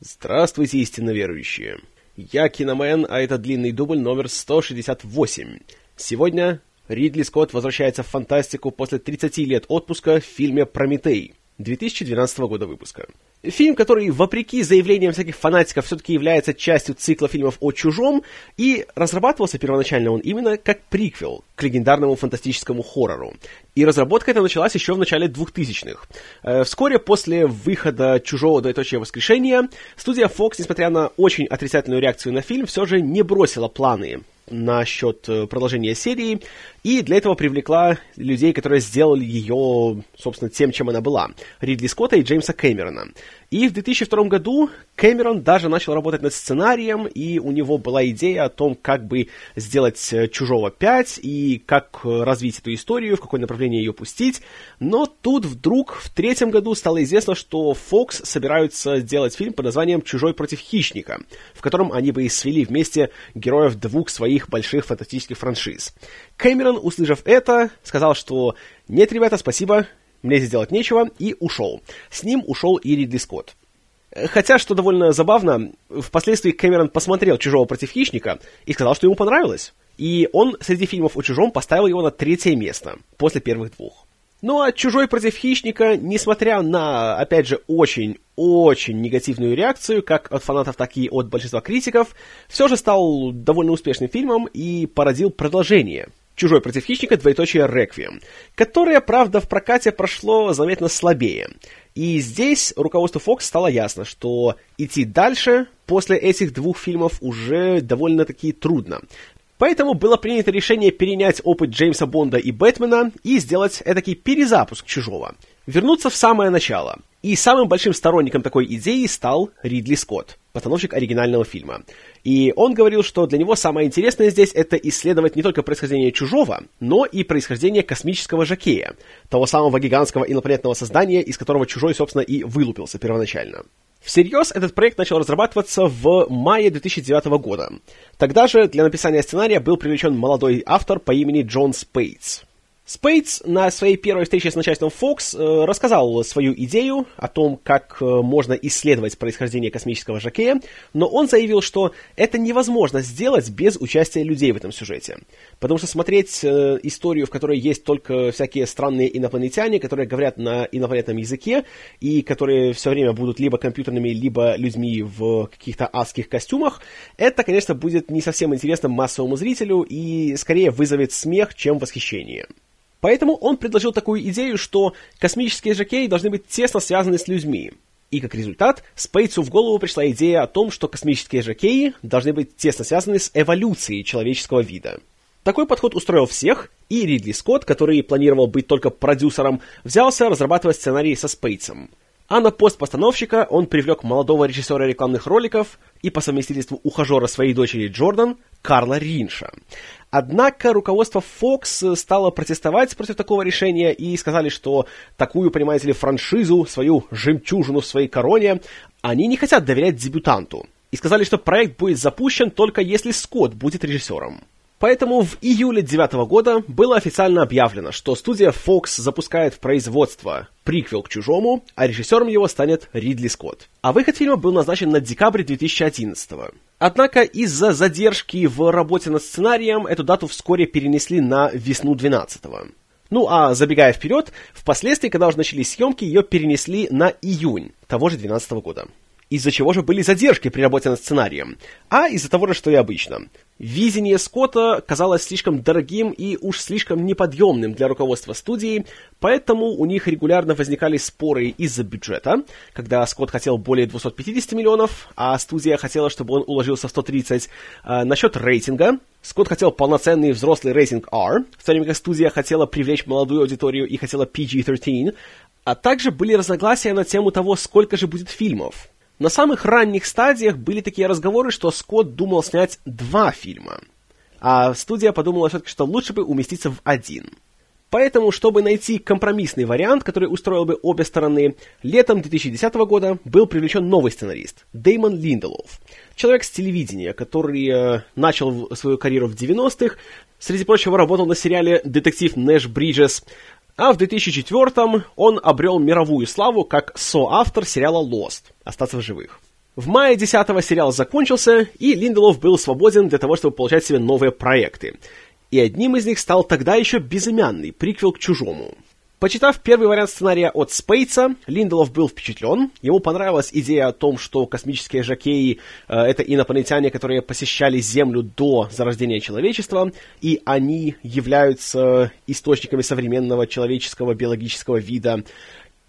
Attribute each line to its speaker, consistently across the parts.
Speaker 1: Здравствуйте, истинно верующие. Я Киномен, а это длинный дубль номер 168. Сегодня Ридли Скотт возвращается в фантастику после 30 лет отпуска в фильме «Прометей» 2012 года выпуска. Фильм, который, вопреки заявлениям всяких фанатиков, все-таки является частью цикла фильмов о чужом, и разрабатывался первоначально он именно как приквел к легендарному фантастическому хоррору. И разработка эта началась еще в начале 2000-х. Э, вскоре после выхода «Чужого двоеточия воскрешения» студия Fox, несмотря на очень отрицательную реакцию на фильм, все же не бросила планы насчет э, продолжения серии, и для этого привлекла людей, которые сделали ее, собственно, тем, чем она была. Ридли Скотта и Джеймса Кэмерона. И в 2002 году Кэмерон даже начал работать над сценарием, и у него была идея о том, как бы сделать э, «Чужого 5» и как э, развить эту историю, в какое направление ее пустить. Но тут вдруг в третьем году стало известно, что Fox собираются сделать фильм под названием «Чужой против хищника», в котором они бы и свели вместе героев двух своих больших фантастических франшиз. Кэмерон, услышав это, сказал, что «Нет, ребята, спасибо, мне здесь делать нечего, и ушел. С ним ушел и Ридли Скотт. Хотя, что довольно забавно, впоследствии Кэмерон посмотрел «Чужого против хищника» и сказал, что ему понравилось. И он среди фильмов о «Чужом» поставил его на третье место, после первых двух. Ну а «Чужой против хищника», несмотря на, опять же, очень-очень негативную реакцию, как от фанатов, так и от большинства критиков, все же стал довольно успешным фильмом и породил продолжение – «Чужой против хищника. Двоеточие Реквием», которое, правда, в прокате прошло заметно слабее. И здесь руководству Fox стало ясно, что идти дальше после этих двух фильмов уже довольно-таки трудно. Поэтому было принято решение перенять опыт Джеймса Бонда и Бэтмена и сделать этакий перезапуск «Чужого». Вернуться в самое начало. И самым большим сторонником такой идеи стал Ридли Скотт, постановщик оригинального фильма. И он говорил, что для него самое интересное здесь это исследовать не только происхождение чужого, но и происхождение космического жакея, того самого гигантского инопланетного создания, из которого чужой, собственно, и вылупился первоначально. Всерьез этот проект начал разрабатываться в мае 2009 года. Тогда же для написания сценария был привлечен молодой автор по имени Джон Спейтс. Спейтс на своей первой встрече с начальством Fox э, рассказал свою идею о том, как э, можно исследовать происхождение космического жакея, но он заявил, что это невозможно сделать без участия людей в этом сюжете. Потому что смотреть э, историю, в которой есть только всякие странные инопланетяне, которые говорят на инопланетном языке, и которые все время будут либо компьютерными, либо людьми в каких-то адских костюмах, это, конечно, будет не совсем интересно массовому зрителю и скорее вызовет смех, чем восхищение. Поэтому он предложил такую идею, что космические жокеи должны быть тесно связаны с людьми. И как результат, Спейтсу в голову пришла идея о том, что космические жокеи должны быть тесно связаны с эволюцией человеческого вида. Такой подход устроил всех, и Ридли Скотт, который планировал быть только продюсером, взялся разрабатывать сценарий со Спейтсом. А на пост постановщика он привлек молодого режиссера рекламных роликов и по совместительству ухажера своей дочери Джордан Карла Ринша. Однако руководство Fox стало протестовать против такого решения и сказали, что такую, понимаете ли, франшизу, свою жемчужину в своей короне, они не хотят доверять дебютанту. И сказали, что проект будет запущен только если Скотт будет режиссером. Поэтому в июле 2009 года было официально объявлено, что студия Fox запускает в производство приквел к «Чужому», а режиссером его станет Ридли Скотт. А выход фильма был назначен на декабрь 2011 Однако из-за задержки в работе над сценарием эту дату вскоре перенесли на весну 12 -го. Ну а забегая вперед, впоследствии, когда уже начались съемки, ее перенесли на июнь того же 2012 года из-за чего же были задержки при работе над сценарием, а из-за того же, что и обычно. Видение Скотта казалось слишком дорогим и уж слишком неподъемным для руководства студии, поэтому у них регулярно возникали споры из-за бюджета, когда Скотт хотел более 250 миллионов, а студия хотела, чтобы он уложился в 130. А, насчет рейтинга, Скотт хотел полноценный взрослый рейтинг R, в то время как студия хотела привлечь молодую аудиторию и хотела PG-13, а также были разногласия на тему того, сколько же будет фильмов. На самых ранних стадиях были такие разговоры, что Скотт думал снять два фильма, а студия подумала все-таки, что лучше бы уместиться в один. Поэтому, чтобы найти компромиссный вариант, который устроил бы обе стороны, летом 2010 года был привлечен новый сценарист – Деймон Линделов. Человек с телевидения, который э, начал свою карьеру в 90-х, среди прочего работал на сериале «Детектив Нэш Бриджес», а в 2004 он обрел мировую славу как соавтор сериала Lost «Остаться в живых». В мае 10-го сериал закончился, и Линделов был свободен для того, чтобы получать себе новые проекты. И одним из них стал тогда еще безымянный приквел к «Чужому». Почитав первый вариант сценария от Спейтса, Линделов был впечатлен. Ему понравилась идея о том, что космические жакеи э, — это инопланетяне, которые посещали Землю до зарождения человечества, и они являются источниками современного человеческого биологического вида.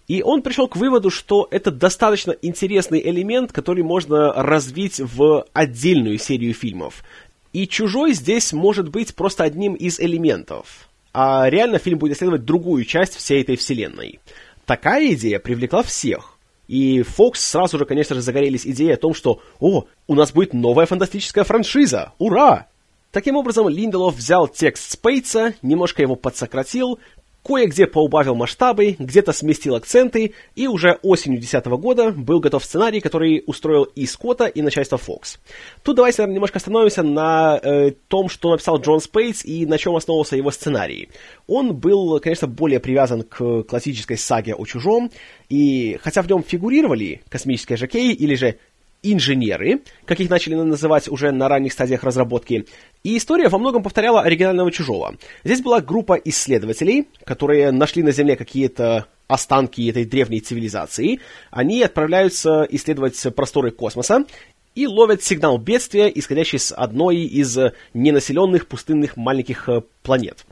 Speaker 1: И он пришел к выводу, что это достаточно интересный элемент, который можно развить в отдельную серию фильмов. И «Чужой» здесь может быть просто одним из элементов а реально фильм будет исследовать другую часть всей этой вселенной. Такая идея привлекла всех. И Fox сразу же, конечно же, загорелись идеей о том, что «О, у нас будет новая фантастическая франшиза! Ура!» Таким образом, Линделов взял текст Спейтса, немножко его подсократил, Кое-где поубавил масштабы, где-то сместил акценты, и уже осенью 2010 года был готов сценарий, который устроил и Скотта, и начальство Fox. Тут давайте, наверное, немножко остановимся на э, том, что написал Джон Спейтс и на чем основывался его сценарий. Он был, конечно, более привязан к классической саге о чужом, и хотя в нем фигурировали космические жокеи или же инженеры, как их начали называть уже на ранних стадиях разработки, и история во многом повторяла оригинального «Чужого». Здесь была группа исследователей, которые нашли на Земле какие-то останки этой древней цивилизации. Они отправляются исследовать просторы космоса и ловят сигнал бедствия, исходящий с одной из ненаселенных пустынных маленьких э, планет.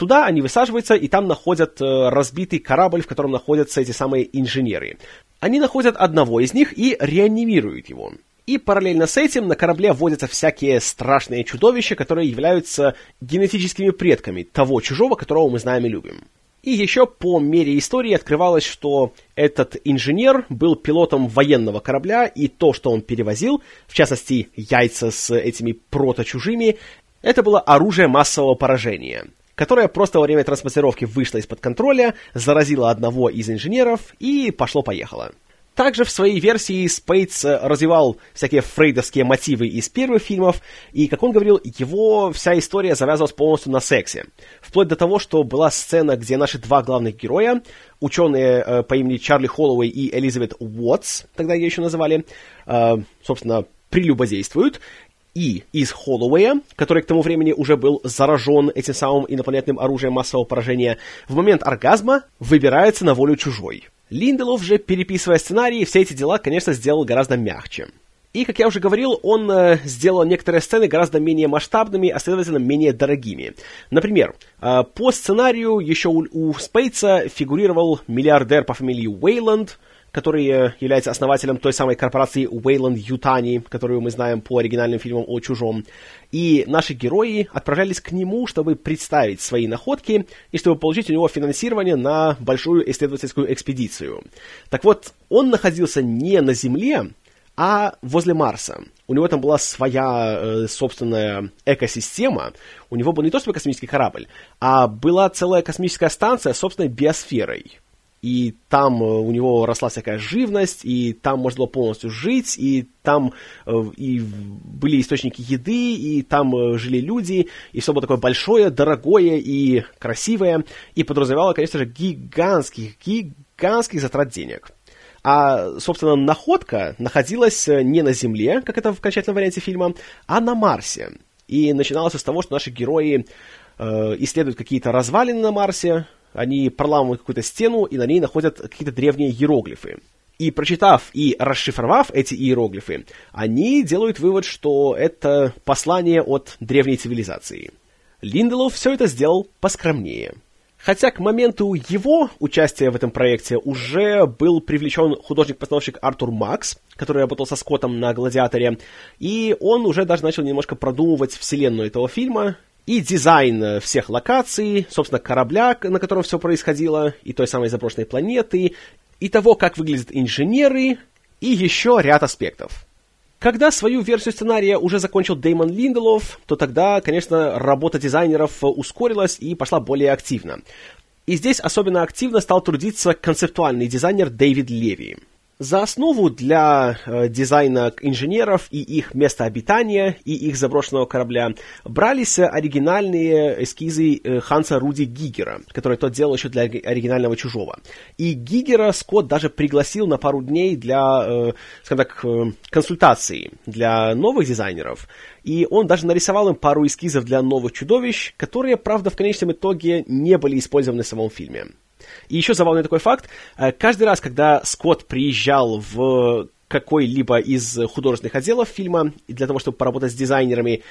Speaker 1: Туда они высаживаются, и там находят э, разбитый корабль, в котором находятся эти самые инженеры. Они находят одного из них и реанимируют его. И параллельно с этим на корабле вводятся всякие страшные чудовища, которые являются генетическими предками того чужого, которого мы знаем и любим. И еще по мере истории открывалось, что этот инженер был пилотом военного корабля, и то, что он перевозил, в частности, яйца с этими прото-чужими, это было оружие массового поражения которая просто во время транспортировки вышла из-под контроля, заразила одного из инженеров и пошло-поехало. Также в своей версии Спейтс развивал всякие фрейдовские мотивы из первых фильмов, и, как он говорил, его вся история завязывалась полностью на сексе. Вплоть до того, что была сцена, где наши два главных героя, ученые э, по имени Чарли Холлоуэй и Элизабет Уотс, тогда ее еще называли, э, собственно, прелюбодействуют, и из Холлоуэя, который к тому времени уже был заражен этим самым инопланетным оружием массового поражения, в момент оргазма выбирается на волю чужой. Линделов же, переписывая сценарий, все эти дела, конечно, сделал гораздо мягче. И, как я уже говорил, он э, сделал некоторые сцены гораздо менее масштабными, а следовательно менее дорогими. Например, э, по сценарию еще у, у Спейтса фигурировал миллиардер по фамилии Уэйланд, который э, является основателем той самой корпорации Wayland Ютани, которую мы знаем по оригинальным фильмам о Чужом. И наши герои отправлялись к нему, чтобы представить свои находки и чтобы получить у него финансирование на большую исследовательскую экспедицию. Так вот, он находился не на Земле, а возле Марса. У него там была своя э, собственная экосистема. У него был не то чтобы космический корабль, а была целая космическая станция с собственной биосферой и там э, у него росла всякая живность, и там можно было полностью жить, и там э, и были источники еды, и там э, жили люди, и все было такое большое, дорогое и красивое, и подразумевало, конечно же, гигантских, гигантских затрат денег. А, собственно, находка находилась не на Земле, как это в окончательном варианте фильма, а на Марсе. И начиналось с того, что наши герои э, исследуют какие-то развалины на Марсе, они проламывают какую-то стену, и на ней находят какие-то древние иероглифы. И прочитав и расшифровав эти иероглифы, они делают вывод, что это послание от древней цивилизации. Линделов все это сделал поскромнее. Хотя к моменту его участия в этом проекте уже был привлечен художник-постановщик Артур Макс, который работал со Скоттом на «Гладиаторе», и он уже даже начал немножко продумывать вселенную этого фильма, и дизайн э, всех локаций, собственно, корабля, на котором все происходило, и той самой заброшенной планеты, и того, как выглядят инженеры, и еще ряд аспектов. Когда свою версию сценария уже закончил Дэймон Линделов, то тогда, конечно, работа дизайнеров ускорилась и пошла более активно. И здесь особенно активно стал трудиться концептуальный дизайнер Дэвид Леви. За основу для э, дизайна инженеров и их места обитания и их заброшенного корабля брались оригинальные эскизы э, Ханса Руди Гигера, которые тот делал еще для оригинального «Чужого». И Гигера Скотт даже пригласил на пару дней для, э, скажем так, э, консультаций для новых дизайнеров. И он даже нарисовал им пару эскизов для новых чудовищ, которые, правда, в конечном итоге не были использованы в самом фильме. И еще забавный такой факт. Э, каждый раз, когда Скотт приезжал в какой-либо из художественных отделов фильма для того, чтобы поработать с дизайнерами,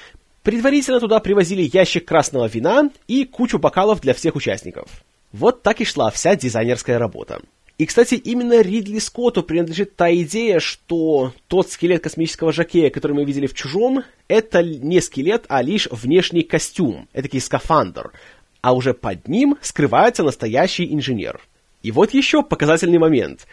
Speaker 1: предварительно туда привозили ящик красного вина и кучу бокалов для всех участников. Вот так и шла вся дизайнерская работа. И, кстати, именно Ридли Скотту принадлежит та идея, что тот скелет космического жакея, который мы видели в «Чужом», это не скелет, а лишь внешний костюм, этакий скафандр, а уже под ним скрывается настоящий инженер. И вот еще показательный момент.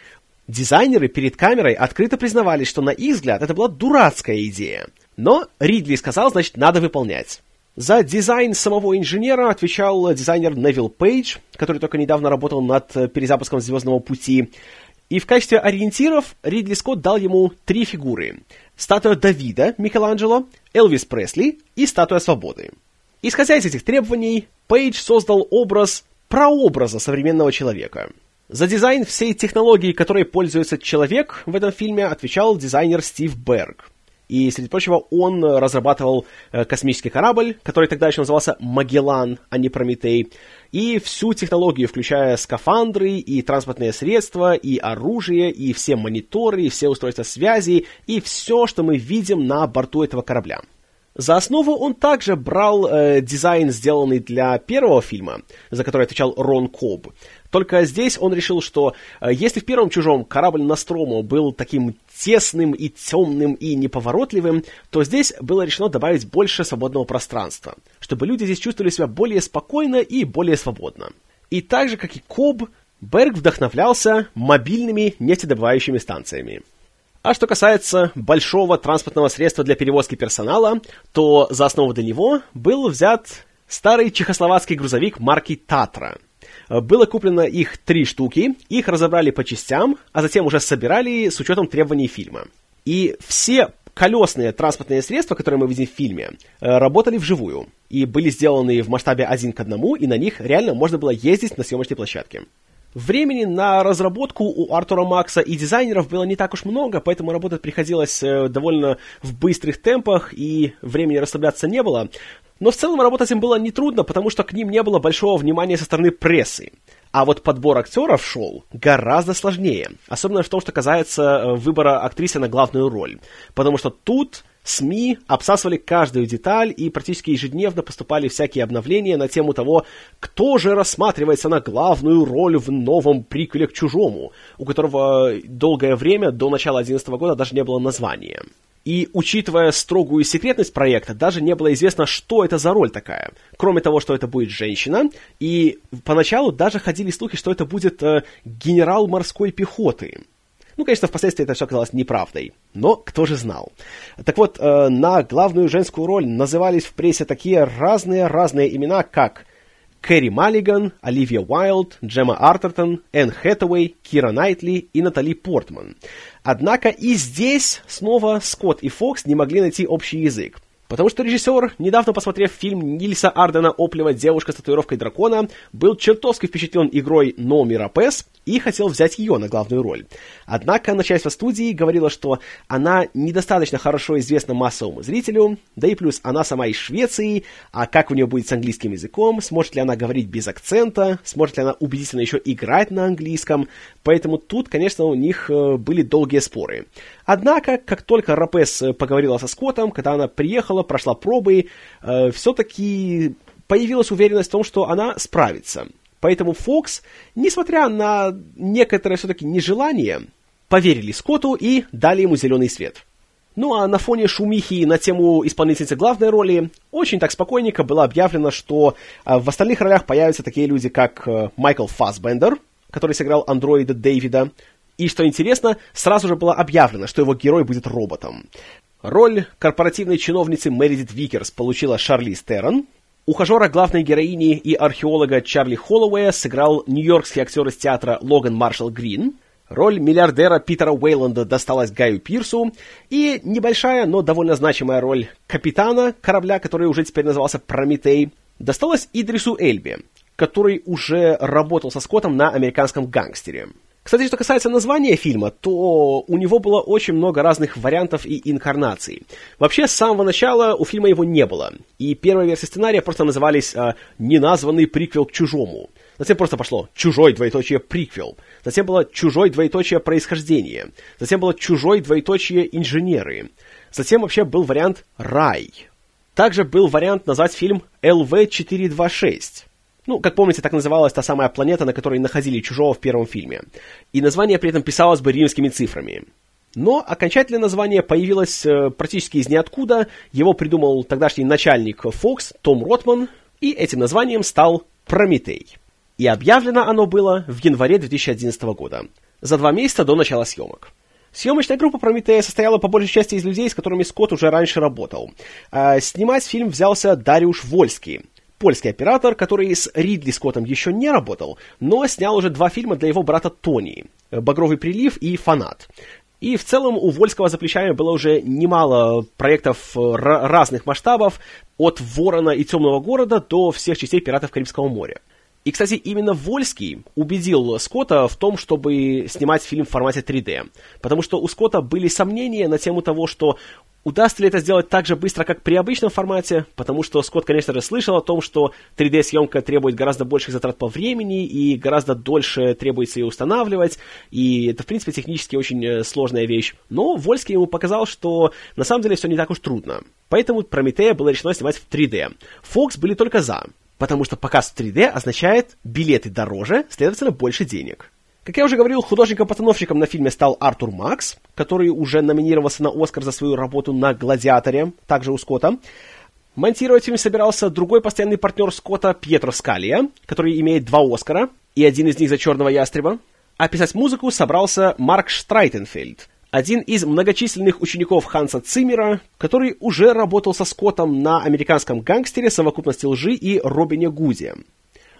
Speaker 1: Дизайнеры перед камерой открыто признавались, что на их взгляд это была дурацкая идея. Но Ридли сказал, значит, надо выполнять. За дизайн самого инженера отвечал дизайнер Невил Пейдж, который только недавно работал над перезапуском «Звездного пути». И в качестве ориентиров Ридли Скотт дал ему три фигуры. Статуя Давида Микеланджело, Элвис Пресли и статуя Свободы. Исходя из этих требований, Пейдж создал образ прообраза современного человека. За дизайн всей технологии, которой пользуется человек в этом фильме, отвечал дизайнер Стив Берг. И, среди прочего, он разрабатывал э, космический корабль, который тогда еще назывался Магеллан, а не Прометей, и всю технологию, включая скафандры, и транспортные средства, и оружие, и все мониторы, и все устройства связи, и все, что мы видим на борту этого корабля. За основу он также брал э, дизайн, сделанный для первого фильма, за который отвечал Рон Коб. Только здесь он решил, что э, если в первом «Чужом» корабль Настрому был таким тесным и темным и неповоротливым, то здесь было решено добавить больше свободного пространства, чтобы люди здесь чувствовали себя более спокойно и более свободно. И так же, как и Коб, Берг вдохновлялся мобильными нефтедобывающими станциями. А что касается большого транспортного средства для перевозки персонала, то за основу для него был взят старый чехословацкий грузовик марки «Татра». Было куплено их три штуки, их разобрали по частям, а затем уже собирали с учетом требований фильма. И все колесные транспортные средства, которые мы видим в фильме, э, работали вживую и были сделаны в масштабе один к одному, и на них реально можно было ездить на съемочной площадке. Времени на разработку у Артура Макса и дизайнеров было не так уж много, поэтому работать приходилось э, довольно в быстрых темпах, и времени расслабляться не было. Но в целом работать им было нетрудно, потому что к ним не было большого внимания со стороны прессы. А вот подбор актеров шел гораздо сложнее, особенно в том, что касается э, выбора актрисы на главную роль. Потому что тут СМИ обсасывали каждую деталь и практически ежедневно поступали всякие обновления на тему того, кто же рассматривается на главную роль в новом приквеле к «Чужому», у которого долгое время до начала 2011 года даже не было названия. И, учитывая строгую секретность проекта, даже не было известно, что это за роль такая. Кроме того, что это будет женщина, и поначалу даже ходили слухи, что это будет э, генерал морской пехоты. Ну, конечно, впоследствии это все оказалось неправдой, но кто же знал. Так вот, э, на главную женскую роль назывались в прессе такие разные-разные имена, как Кэрри Маллиган, Оливия Уайлд, Джема Артертон, Энн Хэтэуэй, Кира Найтли и Натали Портман. Однако и здесь снова Скотт и Фокс не могли найти общий язык. Потому что режиссер, недавно посмотрев фильм Нильса Ардена Оплева «Девушка с татуировкой дракона», был чертовски впечатлен игрой Номи Рапес и хотел взять ее на главную роль. Однако начальство студии говорило, что она недостаточно хорошо известна массовому зрителю, да и плюс она сама из Швеции, а как у нее будет с английским языком, сможет ли она говорить без акцента, сможет ли она убедительно еще играть на английском, поэтому тут, конечно, у них э, были долгие споры. Однако, как только Рапес э, поговорила со Скоттом, когда она приехала, прошла пробы, э, все-таки появилась уверенность в том, что она справится. Поэтому Фокс, несмотря на некоторое все-таки нежелание, поверили Скотту и дали ему зеленый свет. Ну а на фоне шумихи на тему исполнительницы главной роли очень так спокойненько было объявлено, что э, в остальных ролях появятся такие люди, как Майкл Фассбендер, который сыграл андроида Дэвида, и, что интересно, сразу же было объявлено, что его герой будет роботом. Роль корпоративной чиновницы Мередит Викерс получила Шарлиз Терон. Ухажера главной героини и археолога Чарли Холлоуэя сыграл нью-йоркский актер из театра Логан Маршалл Грин. Роль миллиардера Питера Уэйланда досталась Гаю Пирсу, и небольшая, но довольно значимая роль капитана корабля, который уже теперь назывался Прометей, досталась Идрису Эльбе, который уже работал со Скоттом на американском гангстере. Кстати, что касается названия фильма, то у него было очень много разных вариантов и инкарнаций. Вообще, с самого начала у фильма его не было. И первая версия сценария просто назывались э, «Неназванный приквел к чужому». Затем просто пошло «Чужой двоеточие приквел». Затем было «Чужой двоеточие происхождение». Затем было «Чужой двоеточие инженеры». Затем вообще был вариант «Рай». Также был вариант назвать фильм «ЛВ-426». Ну, как помните, так называлась та самая планета, на которой находили чужого в первом фильме. И название при этом писалось бы римскими цифрами. Но окончательное название появилось э, практически из ниоткуда. Его придумал тогдашний начальник Fox Том Ротман, и этим названием стал Прометей. И объявлено оно было в январе 2011 года, за два месяца до начала съемок. Съемочная группа Прометея состояла по большей части из людей, с которыми Скотт уже раньше работал. А снимать фильм взялся Дариуш Вольский, польский оператор, который с Ридли Скоттом еще не работал, но снял уже два фильма для его брата Тони «Багровый прилив» и «Фанат». И в целом у Вольского за плечами было уже немало проектов разных масштабов, от «Ворона» и «Темного города» до всех частей «Пиратов Карибского моря». И, кстати, именно Вольский убедил Скотта в том, чтобы снимать фильм в формате 3D. Потому что у Скотта были сомнения на тему того, что удастся ли это сделать так же быстро, как при обычном формате, потому что Скотт, конечно же, слышал о том, что 3D-съемка требует гораздо больших затрат по времени и гораздо дольше требуется ее устанавливать, и это, в принципе, технически очень э, сложная вещь. Но Вольский ему показал, что на самом деле все не так уж трудно. Поэтому Прометея было решено снимать в 3D. Фокс были только за потому что показ в 3D означает билеты дороже, следовательно, больше денег. Как я уже говорил, художником-постановщиком на фильме стал Артур Макс, который уже номинировался на Оскар за свою работу на «Гладиаторе», также у Скотта. Монтировать фильм собирался другой постоянный партнер Скотта Пьетро Скалия, который имеет два Оскара, и один из них за «Черного ястреба». А писать музыку собрался Марк Штрайтенфельд, один из многочисленных учеников Ханса Циммера, который уже работал со Скоттом на американском гангстере «Совокупности лжи» и Робине Гуде.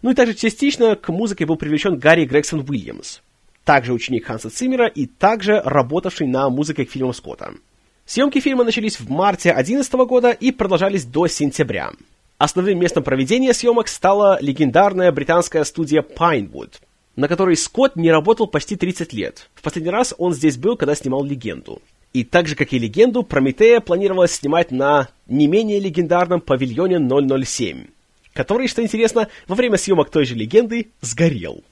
Speaker 1: Ну и также частично к музыке был привлечен Гарри Грегсон Уильямс, также ученик Ханса Циммера и также работавший на музыке к фильмам Скотта. Съемки фильма начались в марте 2011 года и продолжались до сентября. Основным местом проведения съемок стала легендарная британская студия Pinewood – на которой Скотт не работал почти 30 лет. В последний раз он здесь был, когда снимал «Легенду». И так же, как и «Легенду», Прометея планировалось снимать на не менее легендарном павильоне 007, который, что интересно, во время съемок той же «Легенды» сгорел.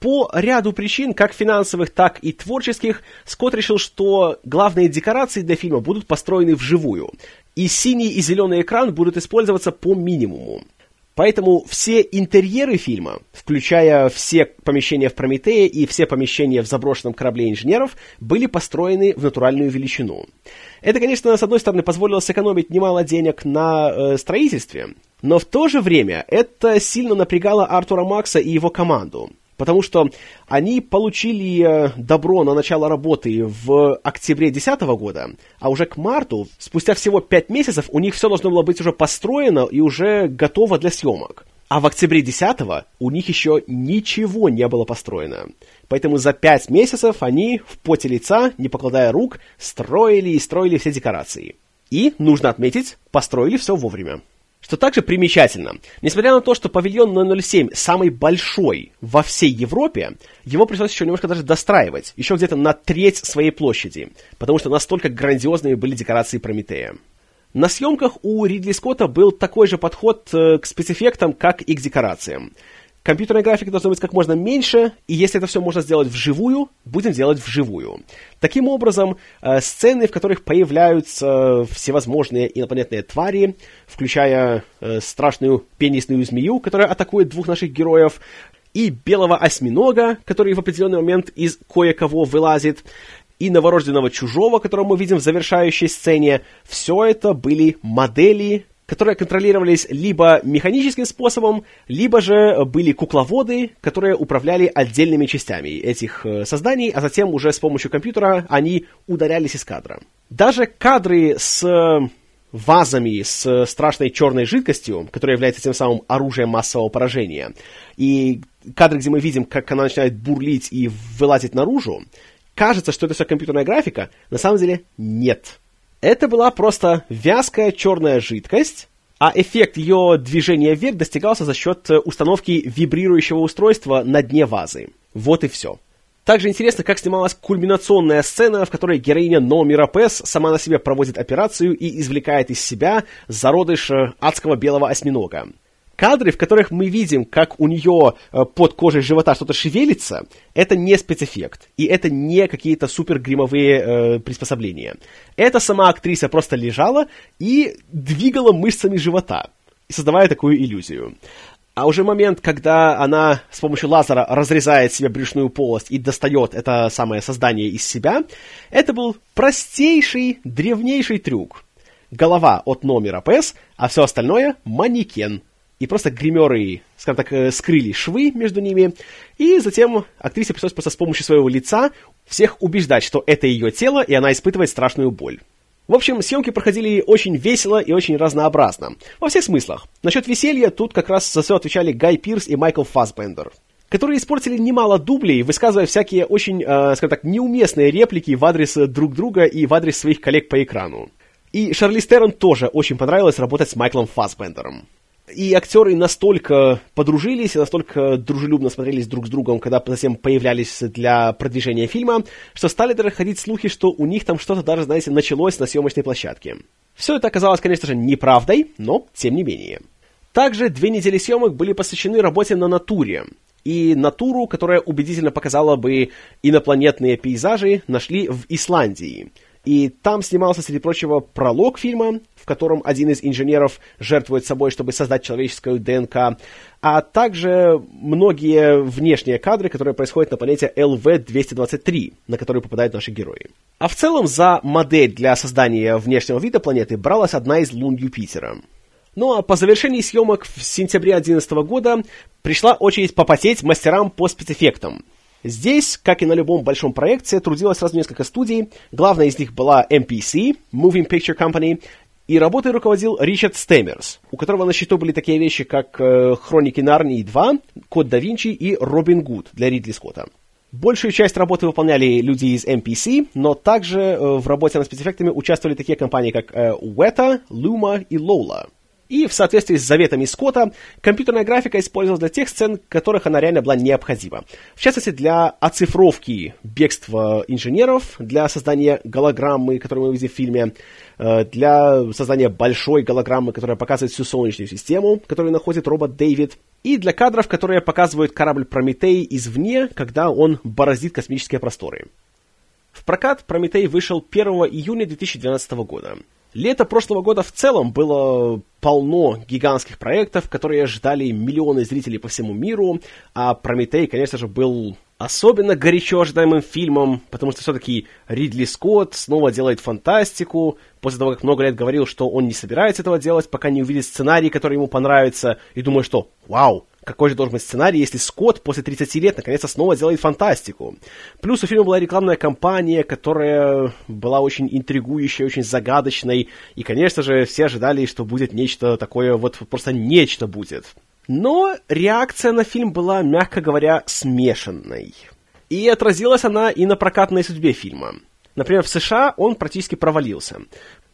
Speaker 1: По ряду причин, как финансовых, так и творческих, Скотт решил, что главные декорации для фильма будут построены вживую, и синий и зеленый экран будут использоваться по минимуму. Поэтому все интерьеры фильма, включая все помещения в Прометее и все помещения в заброшенном корабле инженеров, были построены в натуральную величину. Это, конечно, с одной стороны позволило сэкономить немало денег на э, строительстве, но в то же время это сильно напрягало Артура Макса и его команду потому что они получили э, добро на начало работы в октябре 2010 года, а уже к марту, спустя всего 5 месяцев, у них все должно было быть уже построено и уже готово для съемок. А в октябре 10 у них еще ничего не было построено. Поэтому за 5 месяцев они в поте лица, не покладая рук, строили и строили все декорации. И, нужно отметить, построили все вовремя. Что также примечательно, несмотря на то, что павильон 007 самый большой во всей Европе, его пришлось еще немножко даже достраивать, еще где-то на треть своей площади, потому что настолько грандиозными были декорации Прометея. На съемках у Ридли Скотта был такой же подход э, к спецэффектам, как и к декорациям. Компьютерная графика должна быть как можно меньше, и если это все можно сделать вживую, будем делать вживую. Таким образом, э, сцены, в которых появляются всевозможные инопланетные твари, включая э, страшную пенисную змею, которая атакует двух наших героев, и белого осьминога, который в определенный момент из кое-кого вылазит, и новорожденного чужого, которого мы видим в завершающей сцене, все это были модели которые контролировались либо механическим способом, либо же были кукловоды, которые управляли отдельными частями этих э, созданий, а затем уже с помощью компьютера они ударялись из кадра. Даже кадры с вазами с страшной черной жидкостью, которая является тем самым оружием массового поражения, и кадры, где мы видим, как она начинает бурлить и вылазить наружу, кажется, что это все компьютерная графика, на самом деле нет. Это была просто вязкая черная жидкость, а эффект ее движения вверх достигался за счет установки вибрирующего устройства на дне вазы. Вот и все. Также интересно, как снималась кульминационная сцена, в которой героиня Номи Рапес сама на себе проводит операцию и извлекает из себя зародыш э, адского белого осьминога. Кадры, в которых мы видим, как у нее э, под кожей живота что-то шевелится, это не спецэффект. И это не какие-то супер гримовые э, приспособления. Это сама актриса просто лежала и двигала мышцами живота, создавая такую иллюзию. А уже момент, когда она с помощью лазера разрезает себе брюшную полость и достает это самое создание из себя, это был простейший, древнейший трюк. Голова от номера ПС, а все остальное — манекен. И просто гримеры, скажем так, э, скрыли швы между ними, и затем актрисе пришлось просто с помощью своего лица всех убеждать, что это ее тело, и она испытывает страшную боль. В общем, съемки проходили очень весело и очень разнообразно. Во всех смыслах. Насчет веселья тут как раз за все отвечали Гай Пирс и Майкл Фассбендер которые испортили немало дублей, высказывая всякие очень, э, скажем так, неуместные реплики в адрес друг друга и в адрес своих коллег по экрану. И Шарли Стерн тоже очень понравилось работать с Майклом Фассбендером и актеры настолько подружились настолько дружелюбно смотрелись друг с другом, когда затем появлялись для продвижения фильма, что стали даже ходить слухи, что у них там что-то даже, знаете, началось на съемочной площадке. Все это оказалось, конечно же, неправдой, но тем не менее. Также две недели съемок были посвящены работе на натуре. И натуру, которая убедительно показала бы инопланетные пейзажи, нашли в Исландии – и там снимался, среди прочего, пролог фильма, в котором один из инженеров жертвует собой, чтобы создать человеческую ДНК, а также многие внешние кадры, которые происходят на планете ЛВ-223, на которую попадают наши герои. А в целом за модель для создания внешнего вида планеты бралась одна из лун Юпитера. Ну а по завершении съемок в сентябре 2011 года пришла очередь попотеть мастерам по спецэффектам – Здесь, как и на любом большом проекте, трудилось сразу несколько студий. Главная из них была MPC, Moving Picture Company, и работой руководил Ричард Стэмерс, у которого на счету были такие вещи, как э, «Хроники Нарнии 2», «Код да Винчи» и «Робин Гуд» для Ридли Скотта. Большую часть работы выполняли люди из MPC, но также э, в работе над спецэффектами участвовали такие компании, как э, Weta, Luma и Lola – и в соответствии с заветами Скотта, компьютерная графика использовалась для тех сцен, которых она реально была необходима. В частности, для оцифровки бегства инженеров, для создания голограммы, которую мы видим в фильме, э, для создания большой голограммы, которая показывает всю Солнечную систему, которую находит робот Дэвид, и для кадров, которые показывают корабль Прометей извне, когда он бороздит космические просторы. В прокат Прометей вышел 1 июня 2012 года. Лето прошлого года в целом было полно гигантских проектов, которые ждали миллионы зрителей по всему миру, а «Прометей», конечно же, был особенно горячо ожидаемым фильмом, потому что все-таки Ридли Скотт снова делает фантастику, после того, как много лет говорил, что он не собирается этого делать, пока не увидит сценарий, который ему понравится, и думаю, что «Вау, какой же должен быть сценарий, если Скотт после 30 лет наконец-то снова делает фантастику. Плюс у фильма была рекламная кампания, которая была очень интригующей, очень загадочной, и, конечно же, все ожидали, что будет нечто такое, вот просто нечто будет. Но реакция на фильм была, мягко говоря, смешанной. И отразилась она и на прокатной судьбе фильма. Например, в США он практически провалился.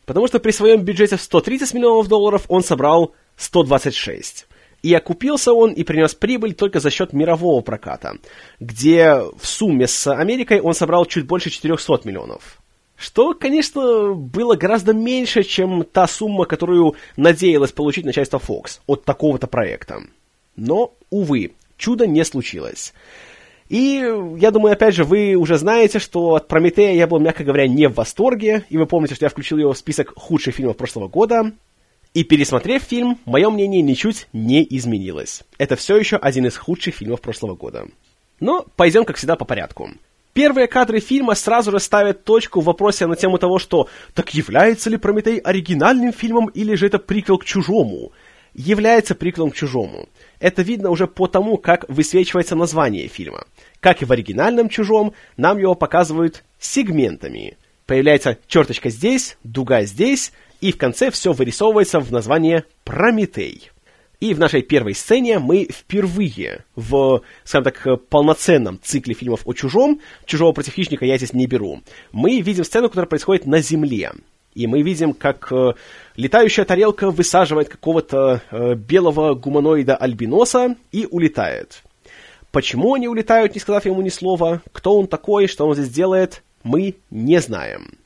Speaker 1: Потому что при своем бюджете в 130 миллионов долларов он собрал 126. И окупился он и принес прибыль только за счет мирового проката, где в сумме с Америкой он собрал чуть больше 400 миллионов. Что, конечно, было гораздо меньше, чем та сумма, которую надеялась получить начальство Fox от такого-то проекта. Но, увы, чудо не случилось. И я думаю, опять же, вы уже знаете, что от Прометея я был, мягко говоря, не в восторге, и вы помните, что я включил его в список худших фильмов прошлого года. И пересмотрев фильм, мое мнение ничуть не изменилось. Это все еще один из худших фильмов прошлого года. Но пойдем, как всегда, по порядку. Первые кадры фильма сразу же ставят точку в вопросе на тему того, что так является ли Прометей оригинальным фильмом или же это приквел к чужому? Является приквелом к чужому. Это видно уже по тому, как высвечивается название фильма. Как и в оригинальном чужом, нам его показывают сегментами. Появляется черточка здесь, дуга здесь, и в конце все вырисовывается в название «Прометей». И в нашей первой сцене мы впервые в, скажем так, полноценном цикле фильмов о чужом, чужого против хищника я здесь не беру, мы видим сцену, которая происходит на Земле. И мы видим, как э, летающая тарелка высаживает какого-то э, белого гуманоида-альбиноса и улетает. Почему они улетают, не сказав ему ни слова, кто он такой, что он здесь делает, мы не знаем.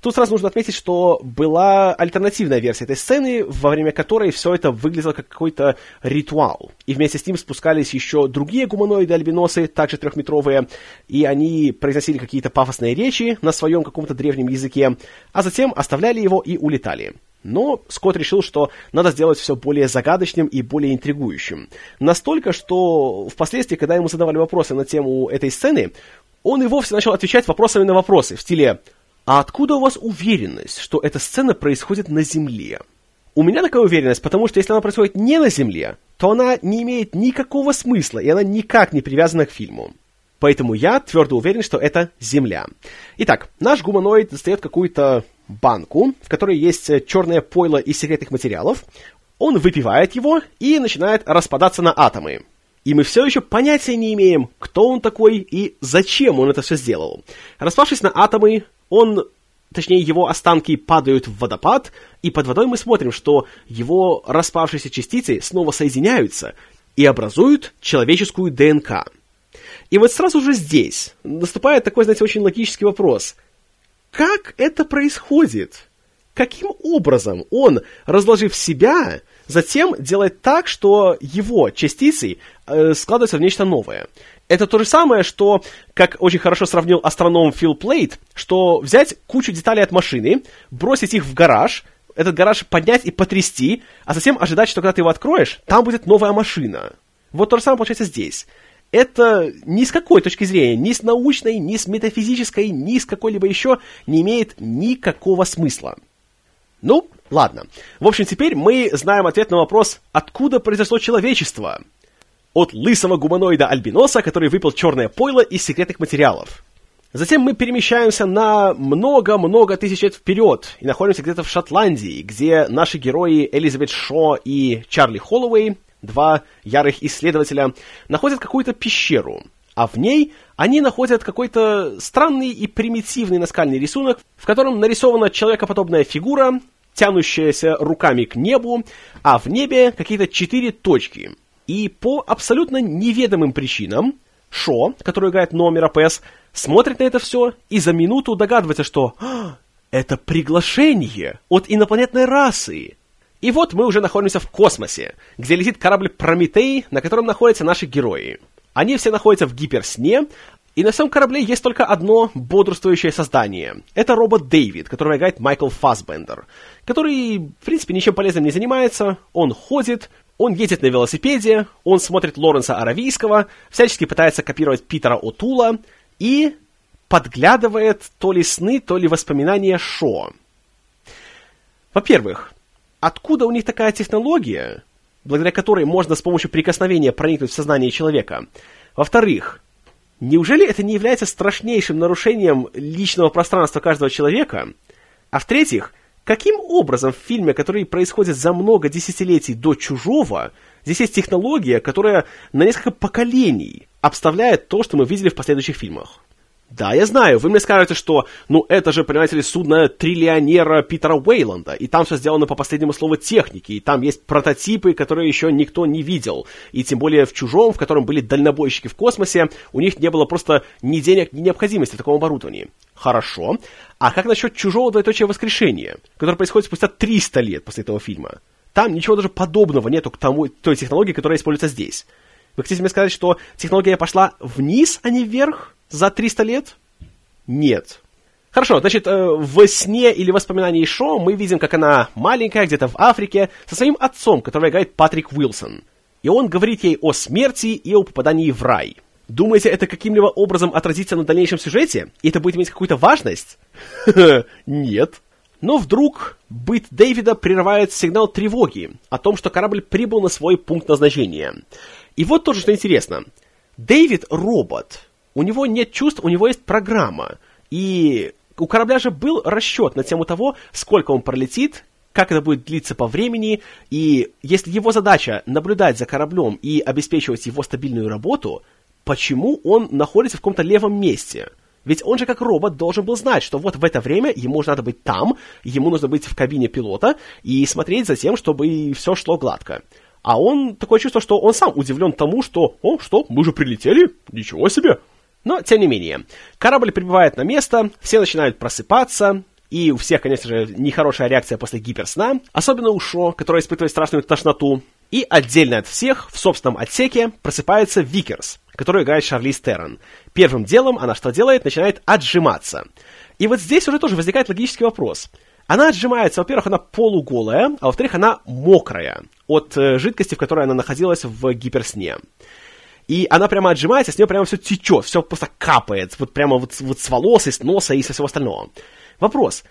Speaker 1: Тут сразу нужно отметить, что была альтернативная версия этой сцены, во время которой все это выглядело как какой-то ритуал. И вместе с ним спускались еще другие гуманоиды-альбиносы, также трехметровые, и они произносили какие-то пафосные речи на своем каком-то древнем языке, а затем оставляли его и улетали. Но Скотт решил, что надо сделать все более загадочным и более интригующим. Настолько, что впоследствии, когда ему задавали вопросы на тему этой сцены, он и вовсе начал отвечать вопросами на вопросы в стиле а откуда у вас уверенность, что эта сцена происходит на Земле? У меня такая уверенность, потому что если она происходит не на Земле, то она не имеет никакого смысла, и она никак не привязана к фильму. Поэтому я твердо уверен, что это Земля. Итак, наш гуманоид достает какую-то банку, в которой есть черное пойло из секретных материалов. Он выпивает его и начинает распадаться на атомы. И мы все еще понятия не имеем, кто он такой и зачем он это все сделал. Распавшись на атомы, он, точнее, его останки падают в водопад, и под водой мы смотрим, что его распавшиеся частицы снова соединяются и образуют человеческую ДНК. И вот сразу же здесь наступает такой, знаете, очень логический вопрос. Как это происходит? Каким образом он, разложив себя, затем делает так, что его частицы э, складываются в нечто новое? Это то же самое, что, как очень хорошо сравнил астроном Фил Плейт, что взять кучу деталей от машины, бросить их в гараж, этот гараж поднять и потрясти, а затем ожидать, что когда ты его откроешь, там будет новая машина. Вот то же самое получается здесь. Это ни с какой точки зрения, ни с научной, ни с метафизической, ни с какой-либо еще не имеет никакого смысла. Ну, ладно. В общем, теперь мы знаем ответ на вопрос, откуда произошло человечество от лысого гуманоида-альбиноса, который выпил черное пойло из секретных материалов. Затем мы перемещаемся на много-много тысяч лет вперед и находимся где-то в Шотландии, где наши герои Элизабет Шо и Чарли Холлоуэй, два ярых исследователя, находят какую-то пещеру, а в ней они находят какой-то странный и примитивный наскальный рисунок, в котором нарисована человекоподобная фигура, тянущаяся руками к небу, а в небе какие-то четыре точки — и по абсолютно неведомым причинам Шо, который играет номер АПС, смотрит на это все и за минуту догадывается, что «А, это приглашение от инопланетной расы. И вот мы уже находимся в космосе, где летит корабль Прометей, на котором находятся наши герои. Они все находятся в гиперсне, и на всем корабле есть только одно бодрствующее создание. Это робот Дэвид, которого играет Майкл Фасбендер, который, в принципе, ничем полезным не занимается, он ходит, он едет на велосипеде, он смотрит Лоренса Аравийского, всячески пытается копировать Питера Отула и подглядывает то ли сны, то ли воспоминания Шо. Во-первых, откуда у них такая технология, благодаря которой можно с помощью прикосновения проникнуть в сознание человека? Во-вторых, неужели это не является страшнейшим нарушением личного пространства каждого человека? А в-третьих, Каким образом в фильме, который происходит за много десятилетий до «Чужого», здесь есть технология, которая на несколько поколений обставляет то, что мы видели в последующих фильмах? Да, я знаю, вы мне скажете, что, ну, это же, понимаете ли, судно триллионера Питера Уэйланда, и там все сделано по последнему слову техники, и там есть прототипы, которые еще никто не видел, и тем более в «Чужом», в котором были дальнобойщики в космосе, у них не было просто ни денег, ни необходимости в таком оборудовании. Хорошо. А как насчет «Чужого двоеточия воскрешения», которое происходит спустя 300 лет после этого фильма? Там ничего даже подобного нету к тому, той технологии, которая используется здесь. Вы хотите мне сказать, что технология пошла вниз, а не вверх? За 300 лет? Нет. Хорошо, значит, э, в сне или воспоминании Шо мы видим, как она маленькая, где-то в Африке, со своим отцом, которого играет Патрик Уилсон. И он говорит ей о смерти и о попадании в рай. Думаете, это каким-либо образом отразится на дальнейшем сюжете? И это будет иметь какую-то важность? Нет. Но вдруг быт Дэвида прерывает сигнал тревоги о том, что корабль прибыл на свой пункт назначения. И вот тоже что интересно. Дэвид робот, у него нет чувств, у него есть программа. И у корабля же был расчет на тему того, сколько он пролетит как это будет длиться по времени, и если его задача наблюдать за кораблем и обеспечивать его стабильную работу, почему он находится в каком-то левом месте? Ведь он же как робот должен был знать, что вот в это время ему надо быть там, ему нужно быть в кабине пилота и смотреть за тем, чтобы все шло гладко. А он такое чувство, что он сам удивлен тому, что «О, что, мы же прилетели? Ничего себе!» Но, тем не менее, корабль прибывает на место, все начинают просыпаться, и у всех, конечно же, нехорошая реакция после гиперсна, особенно у Шо, который испытывает страшную тошноту. И отдельно от всех, в собственном отсеке, просыпается Викерс, которую играет Шарлиз Терон. Первым делом она что делает? Начинает отжиматься. И вот здесь уже тоже возникает логический вопрос. Она отжимается, во-первых, она полуголая, а во-вторых, она мокрая от э, жидкости, в которой она находилась в гиперсне. И она прямо отжимается, с нее прямо все течет, все просто капает, вот прямо вот, вот с волос, и с носа, и со всего остального. Вопрос.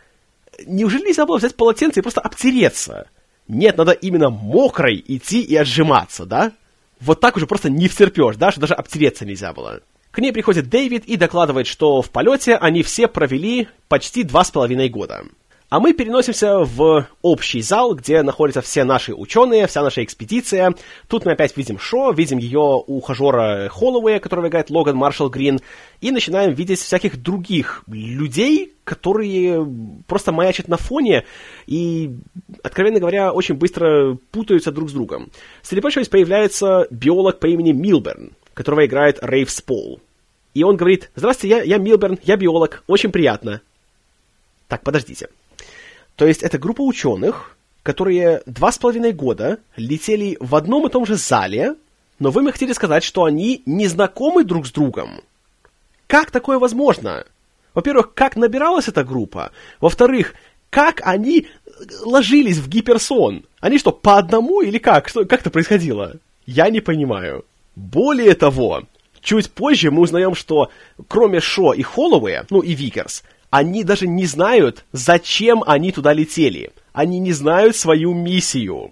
Speaker 1: Неужели нельзя было взять полотенце и просто обтереться? Нет, надо именно мокрой идти и отжиматься, да? Вот так уже просто не втерпешь, да, что даже обтереться нельзя было. К ней приходит Дэвид и докладывает, что в полете они все провели почти два с половиной года. А мы переносимся в общий зал, где находятся все наши ученые, вся наша экспедиция. Тут мы опять видим Шо, видим ее ухажера Холлоуэя, которого играет Логан Маршалл Грин, и начинаем видеть всяких других людей, которые просто маячат на фоне и, откровенно говоря, очень быстро путаются друг с другом. Среди прочего появляется биолог по имени Милберн, которого играет Рейв Спол. И он говорит, здравствуйте, я, я Милберн, я биолог, очень приятно. Так, подождите. То есть это группа ученых, которые два с половиной года летели в одном и том же зале, но вы мне хотели сказать, что они не знакомы друг с другом. Как такое возможно? Во-первых, как набиралась эта группа? Во-вторых, как они ложились в гиперсон? Они что, по одному или как? Что, как это происходило? Я не понимаю. Более того, чуть позже мы узнаем, что кроме Шо и Холлоуэя, ну и Викерс, они даже не знают, зачем они туда летели. Они не знают свою миссию.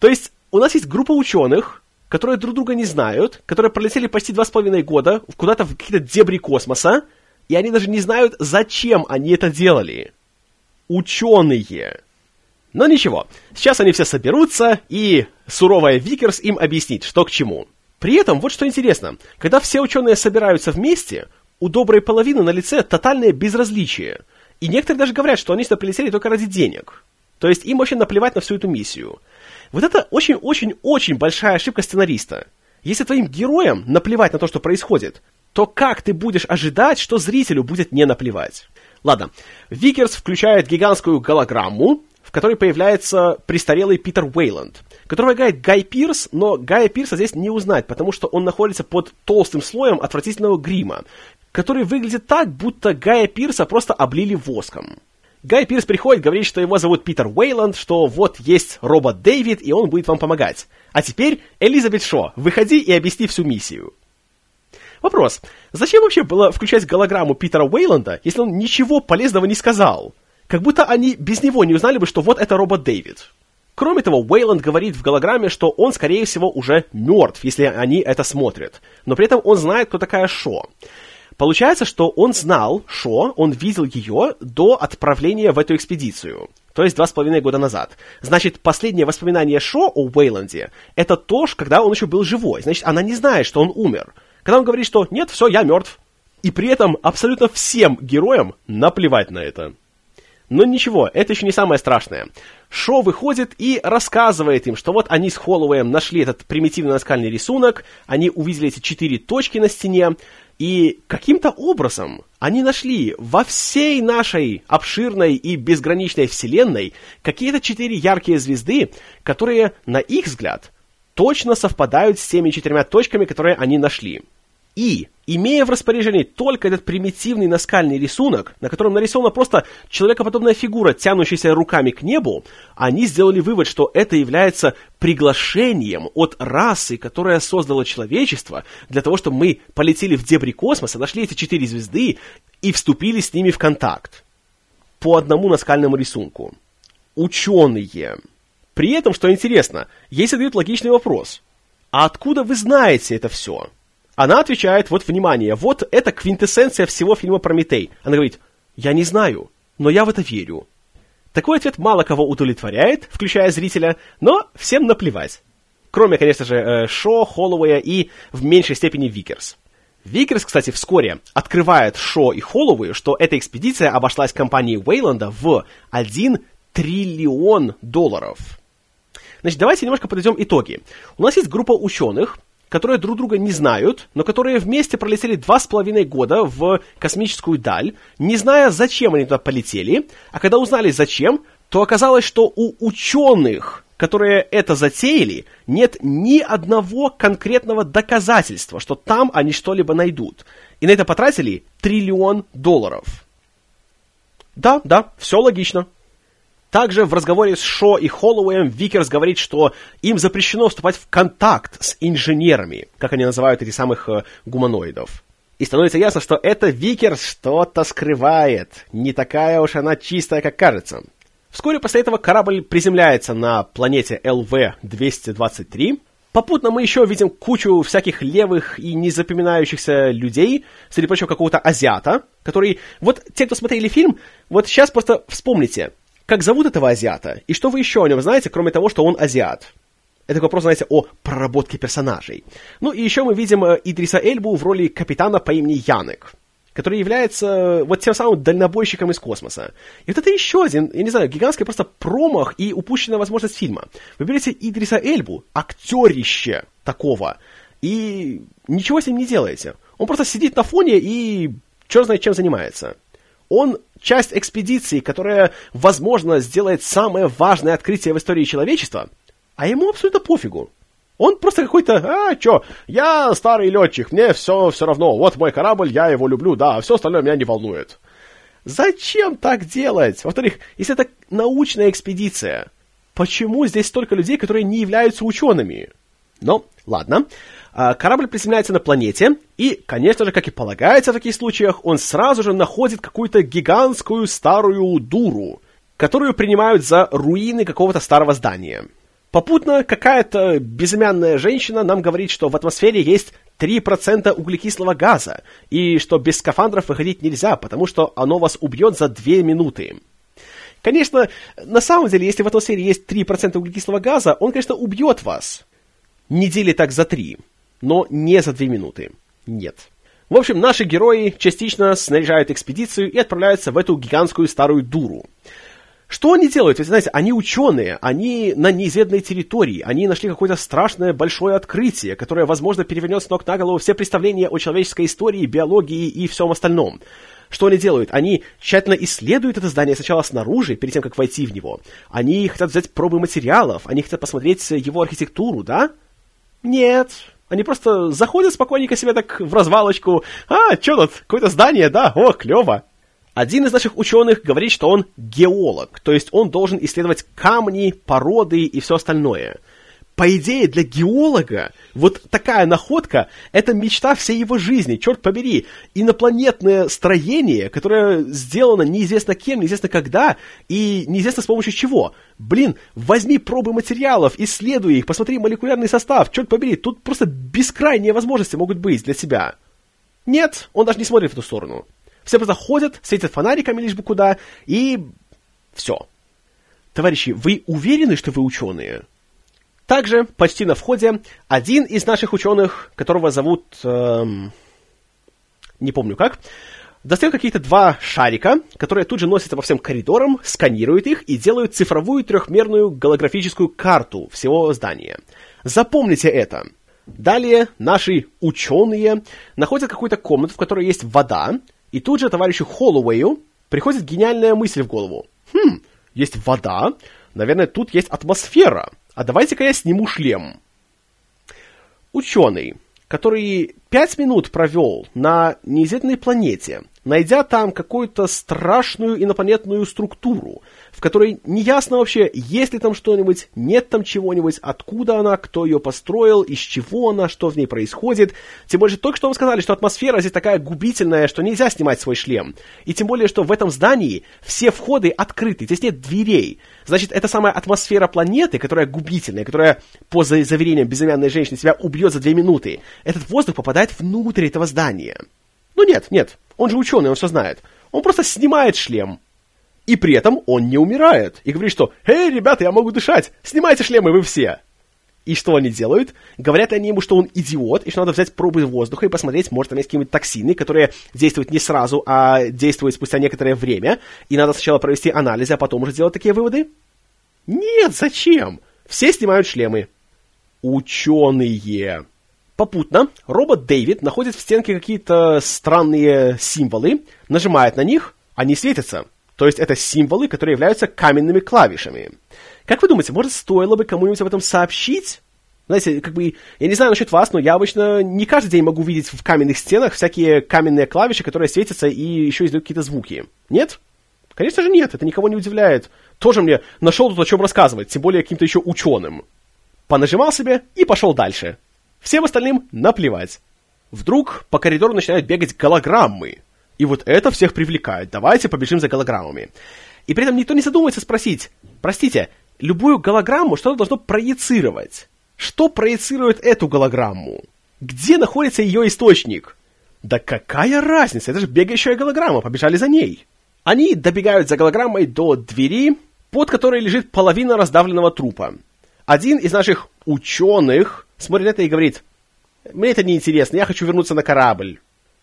Speaker 1: То есть у нас есть группа ученых, которые друг друга не знают, которые пролетели почти два с половиной года куда-то в какие-то дебри космоса, и они даже не знают, зачем они это делали. Ученые. Но ничего, сейчас они все соберутся, и суровая Викерс им объяснит, что к чему. При этом, вот что интересно, когда все ученые собираются вместе, у доброй половины на лице тотальное безразличие. И некоторые даже говорят, что они сюда прилетели только ради денег. То есть им вообще наплевать на всю эту миссию. Вот это очень-очень-очень большая ошибка сценариста. Если твоим героям наплевать на то, что происходит, то как ты будешь ожидать, что зрителю будет не наплевать? Ладно, Викерс включает гигантскую голограмму, в которой появляется престарелый Питер Уэйланд, которого играет Гай Пирс, но Гая Пирса здесь не узнать, потому что он находится под толстым слоем отвратительного грима, который выглядит так, будто Гая Пирса просто облили воском. Гай Пирс приходит, говорит, что его зовут Питер Уэйланд, что вот есть робот Дэвид, и он будет вам помогать. А теперь, Элизабет Шо, выходи и объясни всю миссию. Вопрос. Зачем вообще было включать голограмму Питера Уэйланда, если он ничего полезного не сказал? Как будто они без него не узнали бы, что вот это робот Дэвид. Кроме того, Уэйланд говорит в голограмме, что он, скорее всего, уже мертв, если они это смотрят. Но при этом он знает, кто такая Шо. Получается, что он знал Шо, он видел ее до отправления в эту экспедицию. То есть два с половиной года назад. Значит, последнее воспоминание Шо о Уэйланде — это то, когда он еще был живой. Значит, она не знает, что он умер. Когда он говорит, что «нет, все, я мертв». И при этом абсолютно всем героям наплевать на это. Но ничего, это еще не самое страшное. Шо выходит и рассказывает им, что вот они с Холлоуэем нашли этот примитивный наскальный рисунок, они увидели эти четыре точки на стене, и каким-то образом они нашли во всей нашей обширной и безграничной вселенной какие-то четыре яркие звезды, которые, на их взгляд, точно совпадают с теми четырьмя точками, которые они нашли. И, имея в распоряжении только этот примитивный наскальный рисунок, на котором нарисована просто человекоподобная фигура, тянущаяся руками к небу, они сделали вывод, что это является приглашением от расы, которая создала человечество, для того, чтобы мы полетели в дебри космоса, нашли эти четыре звезды и вступили с ними в контакт. По одному наскальному рисунку. Ученые. При этом, что интересно, ей задают логичный вопрос. А откуда вы знаете это все? Она отвечает, вот внимание, вот это квинтэссенция всего фильма «Прометей». Она говорит, я не знаю, но я в это верю. Такой ответ мало кого удовлетворяет, включая зрителя, но всем наплевать. Кроме, конечно же, э, Шо, Холлоуэя и в меньшей степени Викерс. Викерс, кстати, вскоре открывает Шо и Холлоуэю, что эта экспедиция обошлась компании Уэйланда в 1 триллион долларов. Значит, давайте немножко подведем итоги. У нас есть группа ученых, которые друг друга не знают, но которые вместе пролетели два с половиной года в космическую даль, не зная, зачем они туда полетели, а когда узнали зачем, то оказалось, что у ученых, которые это затеяли, нет ни одного конкретного доказательства, что там они что-либо найдут. И на это потратили триллион долларов. Да, да, все логично. Также в разговоре с Шо и Холлоуэем Викерс говорит, что им запрещено вступать в контакт с инженерами, как они называют этих самых э, гуманоидов. И становится ясно, что это Викерс что-то скрывает. Не такая уж она чистая, как кажется. Вскоре после этого корабль приземляется на планете LV-223. Попутно мы еще видим кучу всяких левых и незапоминающихся людей, среди прочего какого-то азиата, который... Вот те, кто смотрели фильм, вот сейчас просто вспомните – как зовут этого азиата? И что вы еще о нем знаете, кроме того, что он азиат? Это вопрос, знаете, о проработке персонажей. Ну и еще мы видим э, Идриса Эльбу в роли капитана по имени Янек, который является э, вот тем самым дальнобойщиком из космоса. И вот это еще один, я не знаю, гигантский просто промах и упущенная возможность фильма. Вы берете Идриса Эльбу, актерище такого, и ничего с ним не делаете. Он просто сидит на фоне и черт знает чем занимается. Он часть экспедиции, которая, возможно, сделает самое важное открытие в истории человечества, а ему абсолютно пофигу. Он просто какой-то, а, чё, я старый летчик, мне все все равно, вот мой корабль, я его люблю, да, а все остальное меня не волнует. Зачем так делать? Во-вторых, если это научная экспедиция, почему здесь столько людей, которые не являются учеными? Ну, ладно. А, корабль приземляется на планете, и, конечно же, как и полагается в таких случаях, он сразу же находит какую-то гигантскую старую дуру, которую принимают за руины какого-то старого здания. Попутно какая-то безымянная женщина нам говорит, что в атмосфере есть 3% углекислого газа, и что без скафандров выходить нельзя, потому что оно вас убьет за 2 минуты. Конечно, на самом деле, если в атмосфере есть 3% углекислого газа, он, конечно, убьет вас. Недели так за три но не за две минуты. Нет. В общем, наши герои частично снаряжают экспедицию и отправляются в эту гигантскую старую дуру. Что они делают? Вы знаете, они ученые, они на неизведанной территории, они нашли какое-то страшное большое открытие, которое, возможно, перевернет с ног на голову все представления о человеческой истории, биологии и всем остальном. Что они делают? Они тщательно исследуют это здание сначала снаружи, перед тем, как войти в него. Они хотят взять пробы материалов, они хотят посмотреть его архитектуру, да? Нет, они просто заходят спокойненько себе так в развалочку. А, что тут, какое-то здание, да, о, клево. Один из наших ученых говорит, что он геолог, то есть он должен исследовать камни, породы и все остальное по идее, для геолога вот такая находка — это мечта всей его жизни, черт побери. Инопланетное строение, которое сделано неизвестно кем, неизвестно когда и неизвестно с помощью чего. Блин, возьми пробы материалов, исследуй их, посмотри молекулярный состав, черт побери, тут просто бескрайние возможности могут быть для себя. Нет, он даже не смотрит в эту сторону. Все просто ходят, светят фонариками лишь бы куда, и все. Товарищи, вы уверены, что вы ученые? Также, почти на входе, один из наших ученых, которого зовут... Эм, не помню как, достает какие-то два шарика, которые тут же носятся по всем коридорам, сканируют их и делают цифровую трехмерную голографическую карту всего здания. Запомните это. Далее наши ученые находят какую-то комнату, в которой есть вода, и тут же товарищу Холлоуэю приходит гениальная мысль в голову. Хм, есть вода, наверное, тут есть атмосфера – а давайте-ка я сниму шлем. Ученый, который пять минут провел на неизведанной планете, найдя там какую-то страшную инопланетную структуру, в которой неясно вообще, есть ли там что-нибудь, нет там чего-нибудь, откуда она, кто ее построил, из чего она, что в ней происходит. Тем более, только что вы сказали, что атмосфера здесь такая губительная, что нельзя снимать свой шлем. И тем более, что в этом здании все входы открыты, здесь нет дверей. Значит, это самая атмосфера планеты, которая губительная, которая, по заверениям безымянной женщины, себя убьет за две минуты. Этот воздух попадает внутрь этого здания. Ну нет, нет, он же ученый, он все знает. Он просто снимает шлем, И при этом он не умирает. И говорит, что «Эй, ребята, я могу дышать! Снимайте шлемы вы все!» И что они делают? Говорят они ему, что он идиот, и что надо взять пробы воздуха и посмотреть, может, там есть какие-нибудь токсины, которые действуют не сразу, а действуют спустя некоторое время, и надо сначала провести анализы, а потом уже делать такие выводы? Нет, зачем? Все снимают шлемы. Ученые. Попутно робот Дэвид находит в стенке какие-то странные символы, нажимает на них, они светятся. То есть это символы, которые являются каменными клавишами. Как вы думаете, может, стоило бы кому-нибудь об этом сообщить? Знаете, как бы, я не знаю насчет вас, но я обычно не каждый день могу видеть в каменных стенах всякие каменные клавиши, которые светятся и еще издают какие-то звуки. Нет? Конечно же нет, это никого не удивляет. Тоже мне нашел тут о чем рассказывать, тем более каким-то еще ученым. Понажимал себе и пошел дальше. Всем остальным наплевать. Вдруг по коридору начинают бегать голограммы. И вот это всех привлекает. Давайте побежим за голограммами. И при этом никто не задумывается спросить, простите, любую голограмму что-то должно проецировать. Что проецирует эту голограмму? Где находится ее источник? Да какая разница, это же бегающая голограмма, побежали за ней. Они добегают за голограммой до двери, под которой лежит половина раздавленного трупа. Один из наших ученых смотрит это и говорит, мне это не интересно, я хочу вернуться на корабль.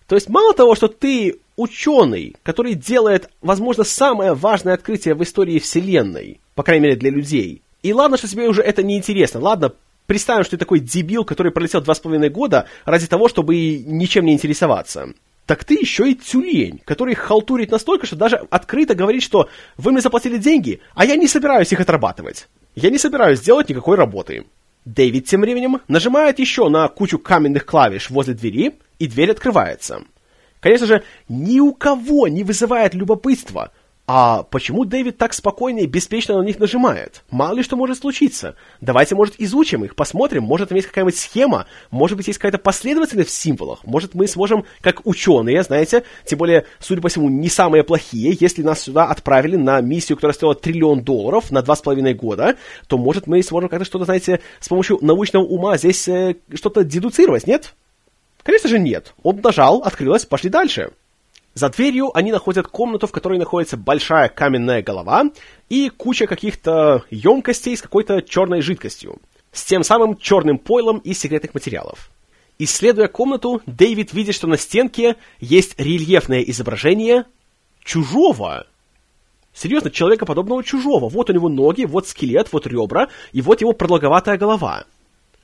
Speaker 1: То есть мало того, что ты ученый, который делает, возможно, самое важное открытие в истории Вселенной, по крайней мере для людей, и ладно, что тебе уже это не интересно, ладно, представим, что ты такой дебил, который пролетел два с половиной года ради того, чтобы ничем не интересоваться. Так ты еще и тюлень, который халтурит настолько, что даже открыто говорит, что вы мне заплатили деньги, а я не собираюсь их отрабатывать. Я не собираюсь делать никакой работы. Дэвид тем временем нажимает еще на кучу каменных клавиш возле двери, и дверь открывается. Конечно же, ни у кого не вызывает любопытства, а почему Дэвид так спокойно и беспечно на них нажимает? Мало ли что может случиться. Давайте, может, изучим их, посмотрим, может, там есть какая-нибудь схема, может быть, есть какая-то последовательность в символах, может, мы сможем, как ученые, знаете, тем более, судя по всему, не самые плохие, если нас сюда отправили на миссию, которая стоила триллион долларов на два с половиной года, то, может, мы сможем как-то что-то, знаете, с помощью научного ума здесь э, что-то дедуцировать, нет? Конечно же, нет. Он нажал, открылось, пошли дальше. За дверью они находят комнату, в которой находится большая каменная голова и куча каких-то емкостей с какой-то черной жидкостью, с тем самым черным пойлом из секретных материалов. Исследуя комнату, Дэвид видит, что на стенке есть рельефное изображение чужого. Серьезно, человека подобного чужого. Вот у него ноги, вот скелет, вот ребра, и вот его продолговатая голова.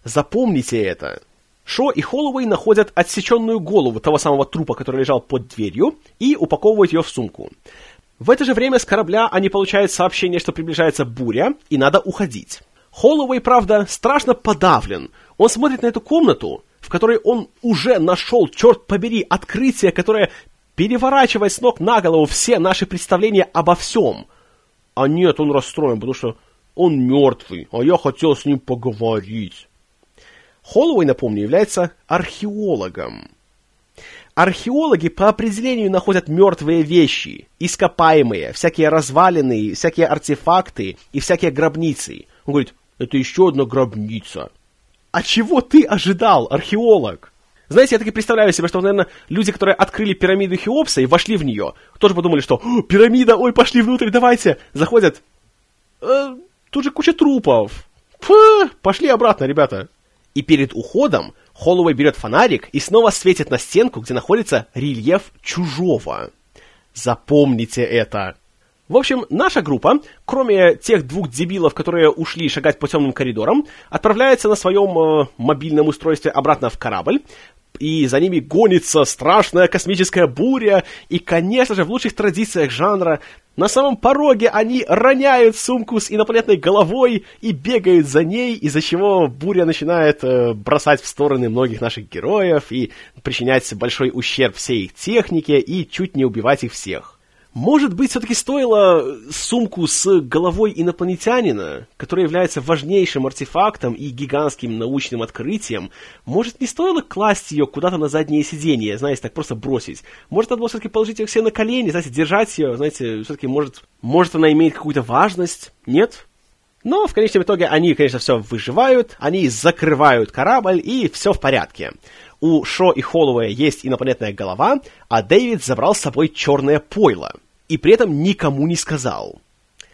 Speaker 1: Запомните это. Шо и Холлоуэй находят отсеченную голову того самого трупа, который лежал под дверью, и упаковывают ее в сумку. В это же время с корабля они получают сообщение, что приближается буря, и надо уходить. Холлоуэй, правда, страшно подавлен. Он смотрит на эту комнату, в которой он уже нашел, черт побери, открытие, которое переворачивает с ног на голову все наши представления обо всем. А нет, он расстроен, потому что он мертвый, а я хотел с ним поговорить. Холлоуэй, напомню, является археологом. Археологи по определению находят мертвые вещи, ископаемые, всякие развалины, всякие артефакты и всякие гробницы. Он говорит, это еще одна гробница. А чего ты ожидал, археолог? Знаете, я таки представляю себе, что, наверное, люди, которые открыли пирамиду Хеопса и вошли в нее, тоже подумали, что пирамида, ой, пошли внутрь, давайте. Заходят, э, тут же куча трупов. Фу, пошли обратно, ребята и перед уходом Холлоуэй берет фонарик и снова светит на стенку, где находится рельеф чужого. Запомните это. В общем, наша группа, кроме тех двух дебилов, которые ушли шагать по темным коридорам, отправляется на своем э, мобильном устройстве обратно в корабль, и за ними гонится страшная космическая буря, и, конечно же, в лучших традициях жанра, на самом пороге они роняют сумку с инопланетной головой и бегают за ней, из-за чего буря начинает э, бросать в стороны многих наших героев и причинять большой ущерб всей их технике и чуть не убивать их всех. Может быть, все-таки стоило сумку с головой инопланетянина, который является важнейшим артефактом и гигантским научным открытием, может, не стоило класть ее куда-то на заднее сиденье, знаете, так просто бросить? Может, надо было все-таки положить ее все на колени, знаете, держать ее, знаете, все-таки, может, может она имеет какую-то важность? Нет? Но в конечном итоге они, конечно, все выживают, они закрывают корабль, и все в порядке. У Шо и Холлоуэя есть инопланетная голова, а Дэвид забрал с собой черное пойло – и при этом никому не сказал.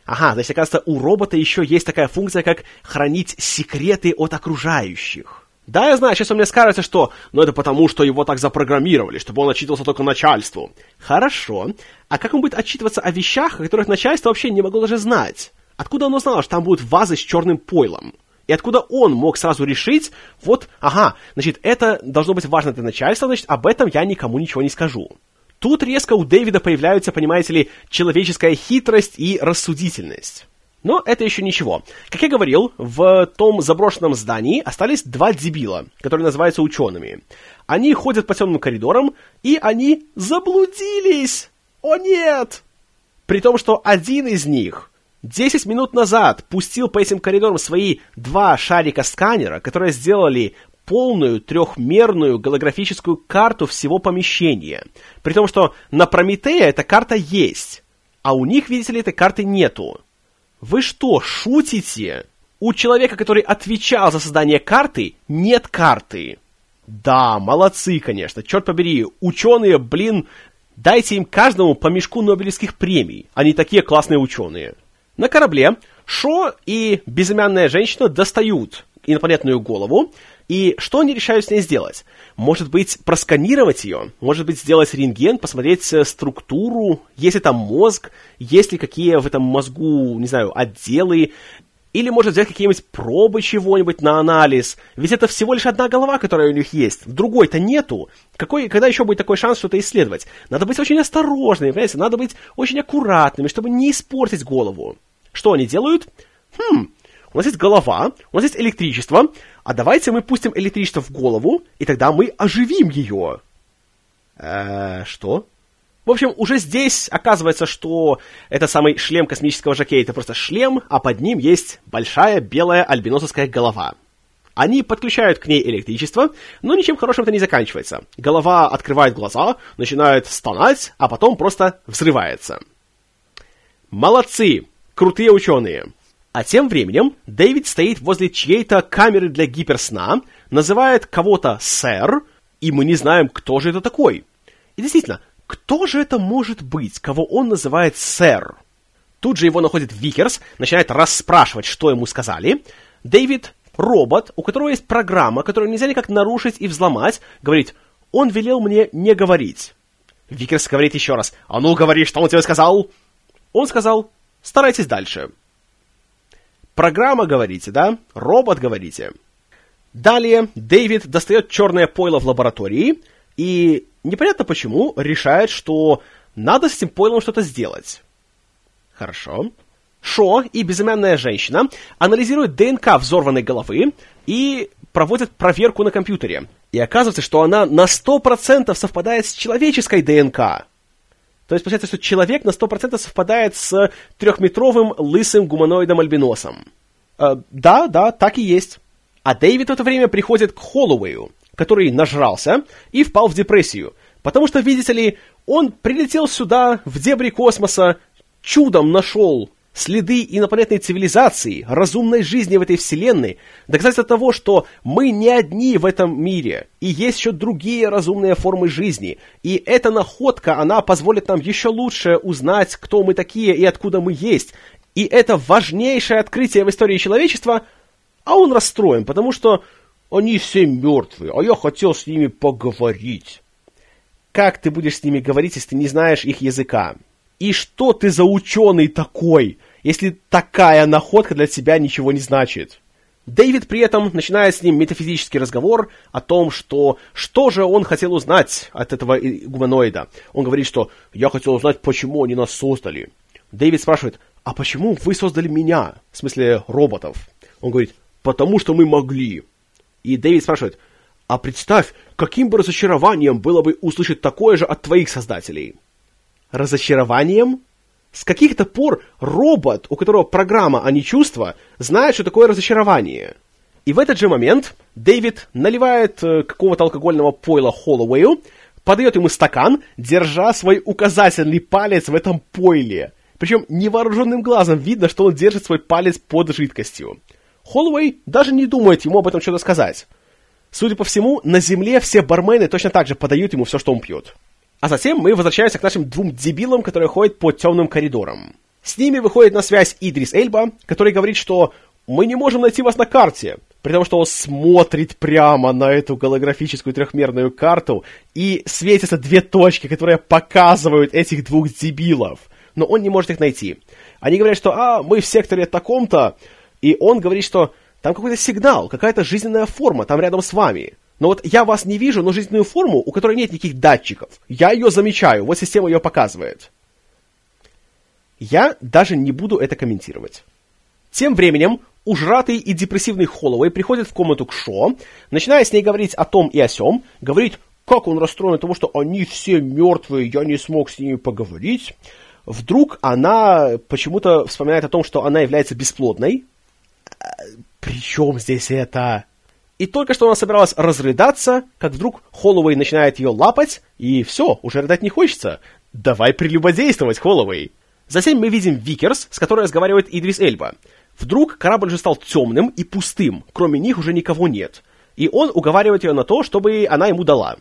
Speaker 1: Ага, значит, оказывается, у робота еще есть такая функция, как хранить секреты от окружающих. Да, я знаю, сейчас у меня скажется, что ну это потому, что его так запрограммировали, чтобы он отчитывался только начальству. Хорошо. А как он будет отчитываться о вещах, о которых начальство вообще не могло даже знать? Откуда оно знало, что там будут вазы с черным пойлом? И откуда он мог сразу решить, вот, ага, значит, это должно быть важно для начальства, значит, об этом я никому ничего не скажу. Тут резко у Дэвида появляются, понимаете ли, человеческая хитрость и рассудительность. Но это еще ничего. Как я говорил, в том заброшенном здании остались два дебила, которые называются учеными. Они ходят по темным коридорам, и они заблудились! О нет! При том, что один из них 10 минут назад пустил по этим коридорам свои два шарика сканера, которые сделали полную трехмерную голографическую карту всего помещения. При том, что на Прометея эта карта есть, а у них, видите ли, этой карты нету. Вы что, шутите? У человека, который отвечал за создание карты, нет карты. Да, молодцы, конечно, черт побери, ученые, блин, дайте им каждому по мешку Нобелевских премий. Они такие классные ученые. На корабле Шо и безымянная женщина достают инопланетную голову, и что они решают с ней сделать? Может быть, просканировать ее? Может быть, сделать рентген, посмотреть э, структуру, есть ли там мозг, есть ли какие в этом мозгу, не знаю, отделы, или может взять какие-нибудь пробы чего-нибудь на анализ. Ведь это всего лишь одна голова, которая у них есть. Другой-то нету. Какой, когда еще будет такой шанс что-то исследовать? Надо быть очень осторожными, понимаете? Надо быть очень аккуратными, чтобы не испортить голову. Что они делают? Хм, у нас есть голова, у нас есть электричество, а давайте мы пустим электричество в голову, и тогда мы оживим ее. Э, что? В общем, уже здесь оказывается, что это самый шлем космического жокея, это просто шлем, а под ним есть большая белая альбиносовская голова. Они подключают к ней электричество, но ничем хорошим это не заканчивается. Голова открывает глаза, начинает стонать, а потом просто взрывается. Молодцы! Крутые ученые! А тем временем Дэвид стоит возле чьей-то камеры для гиперсна, называет кого-то «сэр», и мы не знаем, кто же это такой. И действительно, кто же это может быть, кого он называет «сэр»? Тут же его находит Викерс, начинает расспрашивать, что ему сказали. Дэвид, робот, у которого есть программа, которую нельзя никак нарушить и взломать, говорит, он велел мне не говорить. Викерс говорит еще раз, а ну говори, что он тебе сказал? Он сказал, старайтесь дальше. Программа, говорите, да? Робот, говорите. Далее Дэвид достает черное пойло в лаборатории и непонятно почему решает, что надо с этим пойлом что-то сделать. Хорошо. Шо и безымянная женщина анализируют ДНК взорванной головы и проводят проверку на компьютере. И оказывается, что она на 100% совпадает с человеческой ДНК. То есть получается, что человек на 100% совпадает с трехметровым лысым гуманоидом-альбиносом. Э, да, да, так и есть. А Дэвид в это время приходит к Холлоуэю, который нажрался и впал в депрессию. Потому что, видите ли, он прилетел сюда, в дебри космоса, чудом нашел следы инопланетной цивилизации, разумной жизни в этой вселенной, доказательство того, что мы не одни в этом мире, и есть еще другие разумные формы жизни. И эта находка, она позволит нам еще лучше узнать, кто мы такие и откуда мы есть. И это важнейшее открытие в истории человечества, а он расстроен, потому что они все мертвые, а я хотел с ними поговорить. Как ты будешь с ними говорить, если ты не знаешь их языка? И что ты за ученый такой, если такая находка для тебя ничего не значит? Дэвид при этом начинает с ним метафизический разговор о том, что что же он хотел узнать от этого гуманоида. Он говорит, что я хотел узнать, почему они нас создали. Дэвид спрашивает, а почему вы создали меня? В смысле роботов. Он говорит, потому что мы могли. И Дэвид спрашивает, а представь, каким бы разочарованием было бы услышать такое же от твоих создателей разочарованием? С каких-то пор робот, у которого программа, а не чувство, знает, что такое разочарование. И в этот же момент Дэвид наливает э, какого-то алкогольного пойла Холлоуэю, подает ему стакан, держа свой указательный палец в этом пойле. Причем невооруженным глазом видно, что он держит свой палец под жидкостью. Холлоуэй даже не думает ему об этом что-то сказать. Судя по всему, на земле все бармены точно так же подают ему все, что он пьет. А затем мы возвращаемся к нашим двум дебилам, которые ходят по темным коридорам. С ними выходит на связь Идрис Эльба, который говорит, что мы не можем найти вас на карте, при том, что он смотрит прямо на эту голографическую трехмерную карту, и светятся две точки, которые показывают этих двух дебилов. Но он не может их найти. Они говорят, что «А, мы в секторе таком-то», и он говорит, что там какой-то сигнал, какая-то жизненная форма там рядом с вами. Но вот я вас не вижу, но жизненную форму, у которой нет никаких датчиков. Я ее замечаю, вот система ее показывает. Я даже не буду это комментировать. Тем временем ужратый и депрессивный Холлоуэй приходит в комнату к Шо, начиная с ней говорить о том и о сём, говорит, как он расстроен от того, что они все мертвые, я не смог с ними поговорить. Вдруг она почему-то вспоминает о том, что она является бесплодной. Причем здесь это? И только что она собиралась разрыдаться, как вдруг Холлоуэй начинает ее лапать, и все, уже рыдать не хочется. Давай прелюбодействовать, Холлоуэй. Затем мы видим Викерс, с которой разговаривает Идрис Эльба. Вдруг корабль же стал темным и пустым, кроме них уже никого нет. И он уговаривает ее на то, чтобы она ему дала.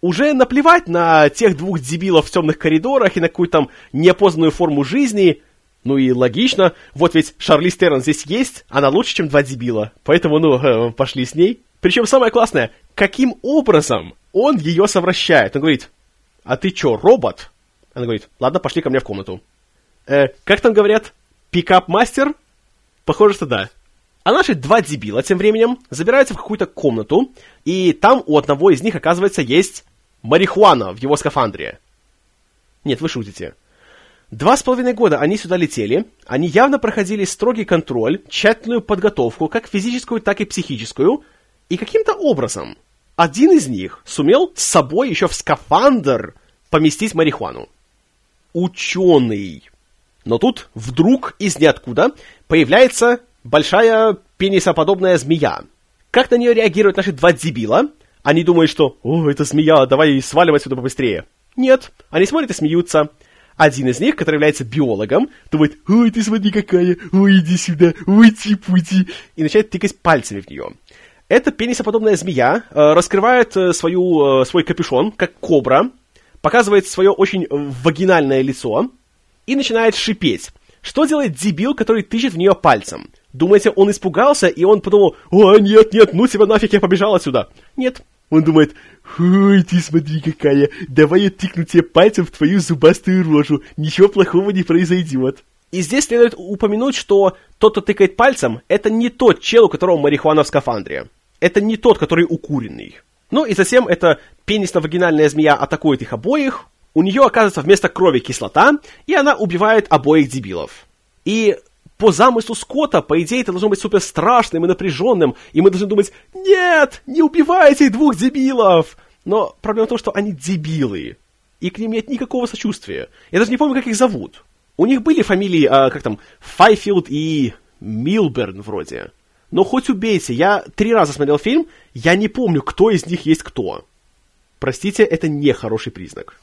Speaker 1: Уже наплевать на тех двух дебилов в темных коридорах и на какую-то там неопознанную форму жизни. Ну и логично, вот ведь Шарли Стерн здесь есть, она лучше, чем два дебила. Поэтому, ну, пошли с ней. Причем самое классное, каким образом он ее совращает. Он говорит, а ты чё, робот? Она говорит, ладно, пошли ко мне в комнату. Э, как там говорят? Пикап-мастер? Похоже, что да. А наши два дебила тем временем забираются в какую-то комнату, и там у одного из них, оказывается, есть марихуана в его скафандре. Нет, вы шутите. Два с половиной года они сюда летели, они явно проходили строгий контроль, тщательную подготовку, как физическую, так и психическую, и каким-то образом один из них сумел с собой еще в скафандр поместить марихуану. Ученый. Но тут вдруг из ниоткуда появляется большая пенисоподобная змея. Как на нее реагируют наши два дебила? Они думают, что «О, это змея, давай сваливать сюда побыстрее». Нет, они смотрят и смеются. Один из них, который является биологом, думает «Ой, ты смотри какая, ой, иди сюда, ой, типути», и начинает тыкать пальцами в нее. Эта пенисоподобная змея э, раскрывает э, свою, э, свой капюшон, как кобра, показывает свое очень вагинальное лицо, и начинает шипеть. Что делает дебил, который тычет в нее пальцем? Думаете, он испугался, и он подумал, «О, нет, нет, ну тебя нафиг, я побежал отсюда». Нет, он думает, «Ой, ты смотри какая, давай я тыкну тебе пальцем в твою зубастую рожу, ничего плохого не произойдет». И здесь следует упомянуть, что тот, кто тыкает пальцем, это не тот чел, у которого марихуана в скафандре. Это не тот, который укуренный. Ну и затем эта пенисно-вагинальная змея атакует их обоих, у нее оказывается вместо крови кислота, и она убивает обоих дебилов. И по замыслу Скотта, по идее, это должно быть супер страшным и напряженным, и мы должны думать, нет, не убивайте двух дебилов! Но проблема в том, что они дебилы, и к ним нет никакого сочувствия. Я даже не помню, как их зовут. У них были фамилии, а, как там, Файфилд и Милберн вроде. Но хоть убейте, я три раза смотрел фильм, я не помню, кто из них есть кто. Простите, это не хороший признак.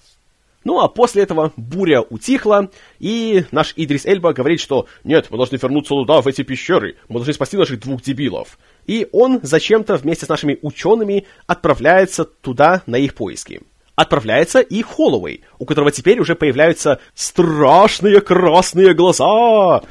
Speaker 1: Ну а после этого буря утихла, и наш Идрис Эльба говорит, что «Нет, мы должны вернуться туда, в эти пещеры, мы должны спасти наших двух дебилов». И он зачем-то вместе с нашими учеными отправляется туда на их поиски. Отправляется и Холлоуэй, у которого теперь уже появляются страшные красные глаза,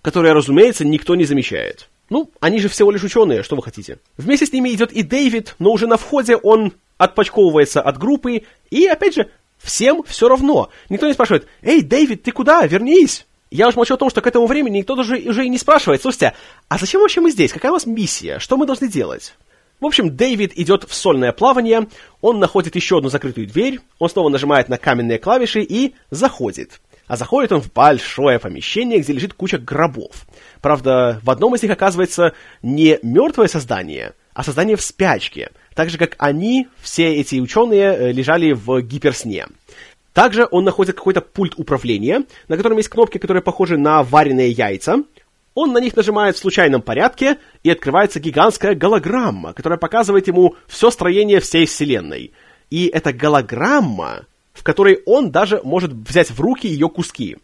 Speaker 1: которые, разумеется, никто не замечает. Ну, они же всего лишь ученые, что вы хотите. Вместе с ними идет и Дэвид, но уже на входе он отпочковывается от группы, и, опять же, Всем все равно. Никто не спрашивает, «Эй, Дэвид, ты куда? Вернись!» Я уж молчу о том, что к этому времени никто даже уже и не спрашивает, слушайте, а зачем вообще мы здесь? Какая у нас миссия? Что мы должны делать? В общем, Дэвид идет в сольное плавание, он находит еще одну закрытую дверь, он снова нажимает на каменные клавиши и заходит. А заходит он в большое помещение, где лежит куча гробов. Правда, в одном из них оказывается не мертвое создание, а создание в спячке – так же, как они, все эти ученые, э, лежали в гиперсне. Также он находит какой-то пульт управления, на котором есть кнопки, которые похожи на вареные яйца. Он на них нажимает в случайном порядке, и открывается гигантская голограмма, которая показывает ему все строение всей Вселенной. И это голограмма, в которой он даже может взять в руки ее куски.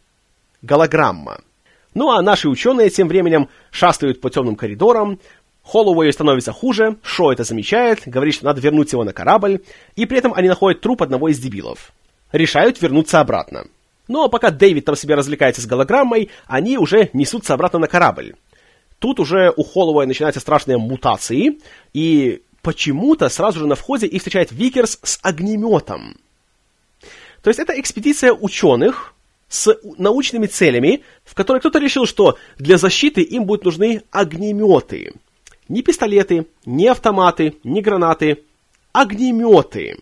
Speaker 1: Голограмма. Ну а наши ученые тем временем шастают по темным коридорам, Холлоуэю становится хуже, Шо это замечает, говорит, что надо вернуть его на корабль, и при этом они находят труп одного из дебилов. решают вернуться обратно. А пока Дэвид там себе развлекается с голограммой, они уже несутся обратно на корабль. Тут уже у Холлоуэя начинаются страшные мутации, и почему-то сразу же на входе их встречает Викерс с огнеметом. То есть это экспедиция ученых с научными целями, в которой кто-то решил, что для защиты им будут нужны огнеметы. Не пистолеты, не автоматы, не гранаты, огнеметы.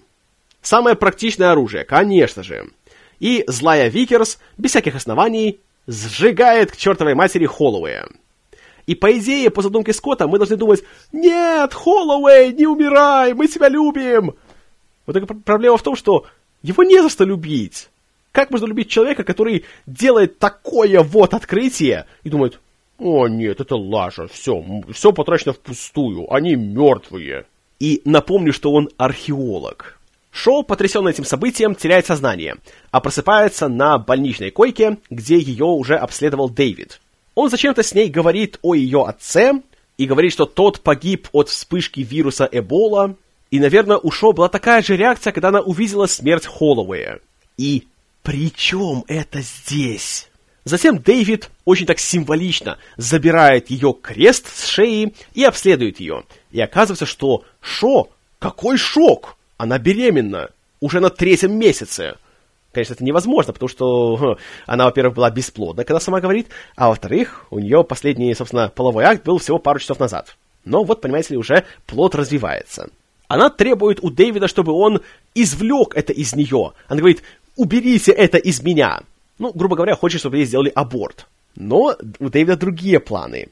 Speaker 1: Самое практичное оружие, конечно же. И злая Викерс, без всяких оснований, сжигает к чертовой матери Холлоуэя. И по идее, по задумке Скотта, мы должны думать, нет, Холлоуэй, не умирай, мы тебя любим. Вот только проблема в том, что его не за что любить. Как можно любить человека, который делает такое вот открытие и думает, о нет, это лажа, все, все потрачено впустую, они мертвые. И напомню, что он археолог. Шоу, потрясенный этим событием, теряет сознание, а просыпается на больничной койке, где ее уже обследовал Дэвид. Он зачем-то с ней говорит о ее отце и говорит, что тот погиб от вспышки вируса Эбола. И, наверное, у Шоу была такая же реакция, когда она увидела смерть Холлоуэя. И при чем это здесь? Затем Дэвид очень так символично забирает ее крест с шеи и обследует ее. И оказывается, что Шо, какой шок! Она беременна, уже на третьем месяце. Конечно, это невозможно, потому что она, во-первых, была бесплодна, когда сама говорит, а во-вторых, у нее последний, собственно, половой акт был всего пару часов назад. Но вот, понимаете ли, уже плод развивается. Она требует у Дэвида, чтобы он извлек это из нее. Она говорит, уберите это из меня. Ну, грубо говоря, хочет, чтобы ей сделали аборт. Но у Дэвида другие планы.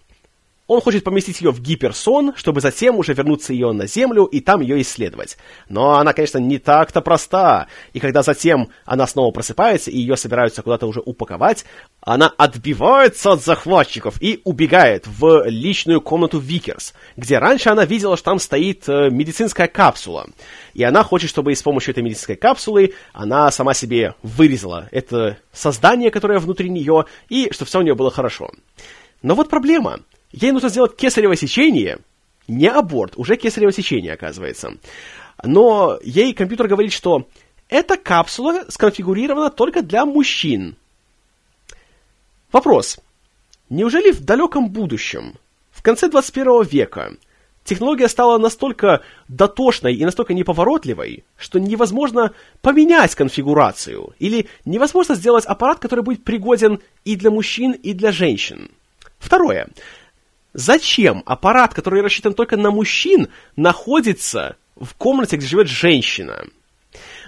Speaker 1: Он хочет поместить ее в гиперсон, чтобы затем уже вернуться ее на Землю и там ее исследовать. Но она, конечно, не так-то проста. И когда затем она снова просыпается и ее собираются куда-то уже упаковать, она отбивается от захватчиков и убегает в личную комнату Викерс, где раньше она видела, что там стоит э, медицинская капсула. И она хочет, чтобы с помощью этой медицинской капсулы она сама себе вырезала это создание, которое внутри нее, и чтобы все у нее было хорошо. Но вот проблема — Ей нужно сделать кесарево сечение, не аборт, уже кесарево сечение, оказывается. Но ей компьютер говорит, что эта капсула сконфигурирована только для мужчин. Вопрос. Неужели в далеком будущем, в конце 21 века, технология стала настолько дотошной и настолько неповоротливой, что невозможно поменять конфигурацию, или невозможно сделать аппарат, который будет пригоден и для мужчин, и для женщин? Второе. Зачем аппарат, который рассчитан только на мужчин, находится в комнате, где живет женщина?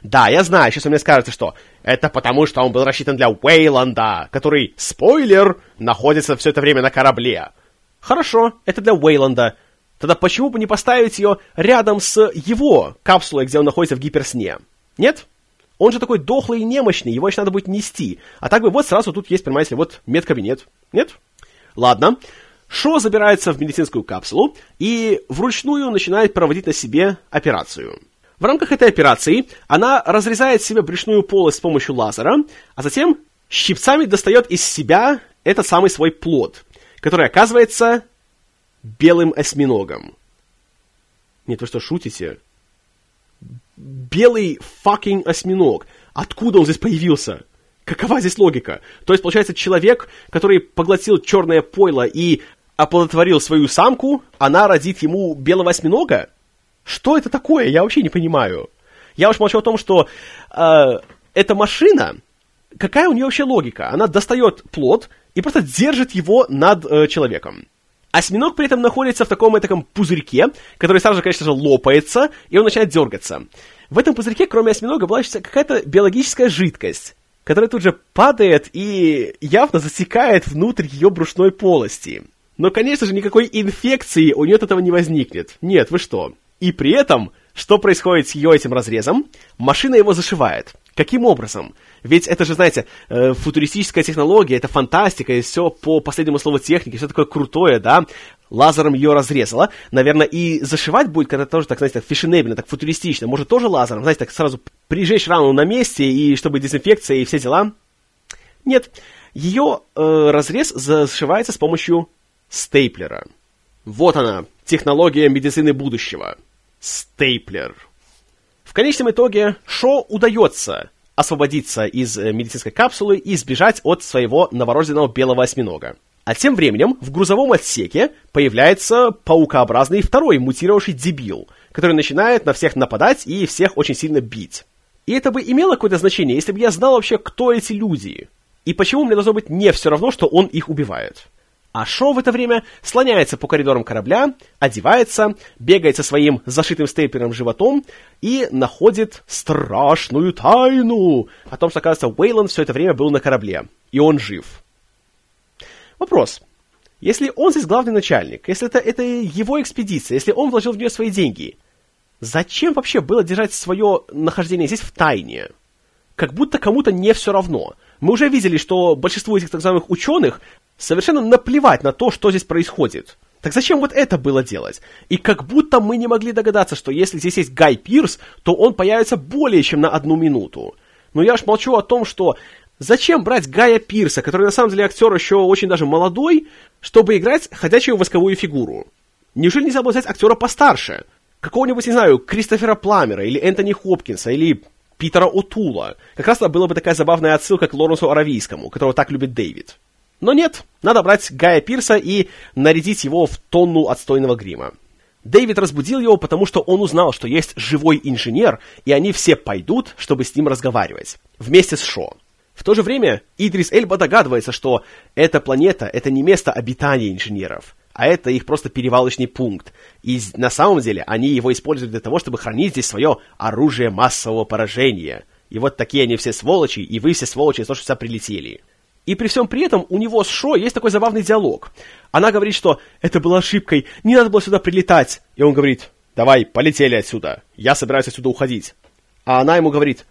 Speaker 1: Да, я знаю, сейчас вы мне скажете, что это потому, что он был рассчитан для Уэйланда, который, спойлер, находится все это время на корабле. Хорошо, это для Уэйланда. Тогда почему бы не поставить ее рядом с его капсулой, где он находится в гиперсне? Нет? Он же такой дохлый и немощный, его еще надо будет нести. А так бы вот сразу тут есть, понимаете, вот медкабинет. Нет? Ладно. Шо забирается в медицинскую капсулу и вручную начинает проводить на себе операцию. В рамках этой операции она разрезает себе брюшную полость с помощью лазера, а затем щипцами достает из себя этот самый свой плод, который оказывается белым осьминогом. Нет, вы что, шутите? Белый fucking осьминог. Откуда он здесь появился? Какова здесь логика? То есть, получается, человек, который поглотил черное пойло и оплодотворил свою самку, она родит ему белого осьминога? Что это такое? Я вообще не понимаю. Я уж молчу о том, что э, эта машина, какая у нее вообще логика? Она достает плод и просто держит его над э, человеком. Осьминог при этом находится в таком таком пузырьке, который сразу же, конечно же, лопается, и он начинает дергаться. В этом пузырьке, кроме осьминога, была какая-то биологическая жидкость, которая тут же падает и явно засекает внутрь ее брюшной полости. Но, конечно же, никакой инфекции у нее от этого не возникнет. Нет, вы что? И при этом, что происходит с ее этим разрезом? Машина его зашивает. Каким образом? Ведь это же, знаете, э, футуристическая технология, это фантастика, и все по последнему слову техники, все такое крутое, да? Лазером ее разрезала. Наверное, и зашивать будет, когда тоже, так, знаете, так фешенебельно, так футуристично. Может, тоже лазером, знаете, так сразу прижечь рану на месте, и чтобы дезинфекция и все дела? Нет. Ее э, разрез зашивается с помощью стейплера. Вот она, технология медицины будущего. Стейплер. В конечном итоге Шо удается освободиться из э, медицинской капсулы и сбежать от своего новорожденного белого осьминога. А тем временем в грузовом отсеке появляется паукообразный второй мутировавший дебил, который начинает на всех нападать и всех очень сильно бить. И это бы имело какое-то значение, если бы я знал вообще, кто эти люди. И почему мне должно быть не все равно, что он их убивает. А Шо в это время слоняется по коридорам корабля, одевается, бегает со своим зашитым стейпером животом и находит страшную тайну о том, что, оказывается, Уэйланд все это время был на корабле, и он жив. Вопрос. Если он здесь главный начальник, если это, это его экспедиция, если он вложил в нее свои деньги, зачем вообще было держать свое нахождение здесь в тайне? Как будто кому-то не все равно. Мы уже видели, что большинству этих так называемых ученых совершенно наплевать на то, что здесь происходит. Так зачем вот это было делать? И как будто мы не могли догадаться, что если здесь есть Гай Пирс, то он появится более чем на одну минуту. Но я ж молчу о том, что зачем брать Гая Пирса, который на самом деле актер еще очень даже молодой, чтобы играть ходячую восковую фигуру? Неужели нельзя было взять актера постарше? Какого-нибудь, не знаю, Кристофера Пламера, или Энтони Хопкинса, или Питера Отула. Как раз была бы такая забавная отсылка к Лоренсу Аравийскому, которого так любит Дэвид. Но нет, надо брать Гая Пирса и нарядить его в тонну отстойного грима. Дэвид разбудил его, потому что он узнал, что есть живой инженер, и они все пойдут, чтобы с ним разговаривать. Вместе с Шо. В то же время Идрис Эльба догадывается, что эта планета — это не место обитания инженеров, а это их просто перевалочный пункт. И на самом деле они его используют для того, чтобы хранить здесь свое оружие массового поражения. И вот такие они все сволочи, и вы все сволочи, то, что сюда прилетели. И при всем при этом у него с Шо есть такой забавный диалог. Она говорит, что это была ошибкой, не надо было сюда прилетать. И он говорит, давай, полетели отсюда, я собираюсь отсюда уходить. А она ему говорит,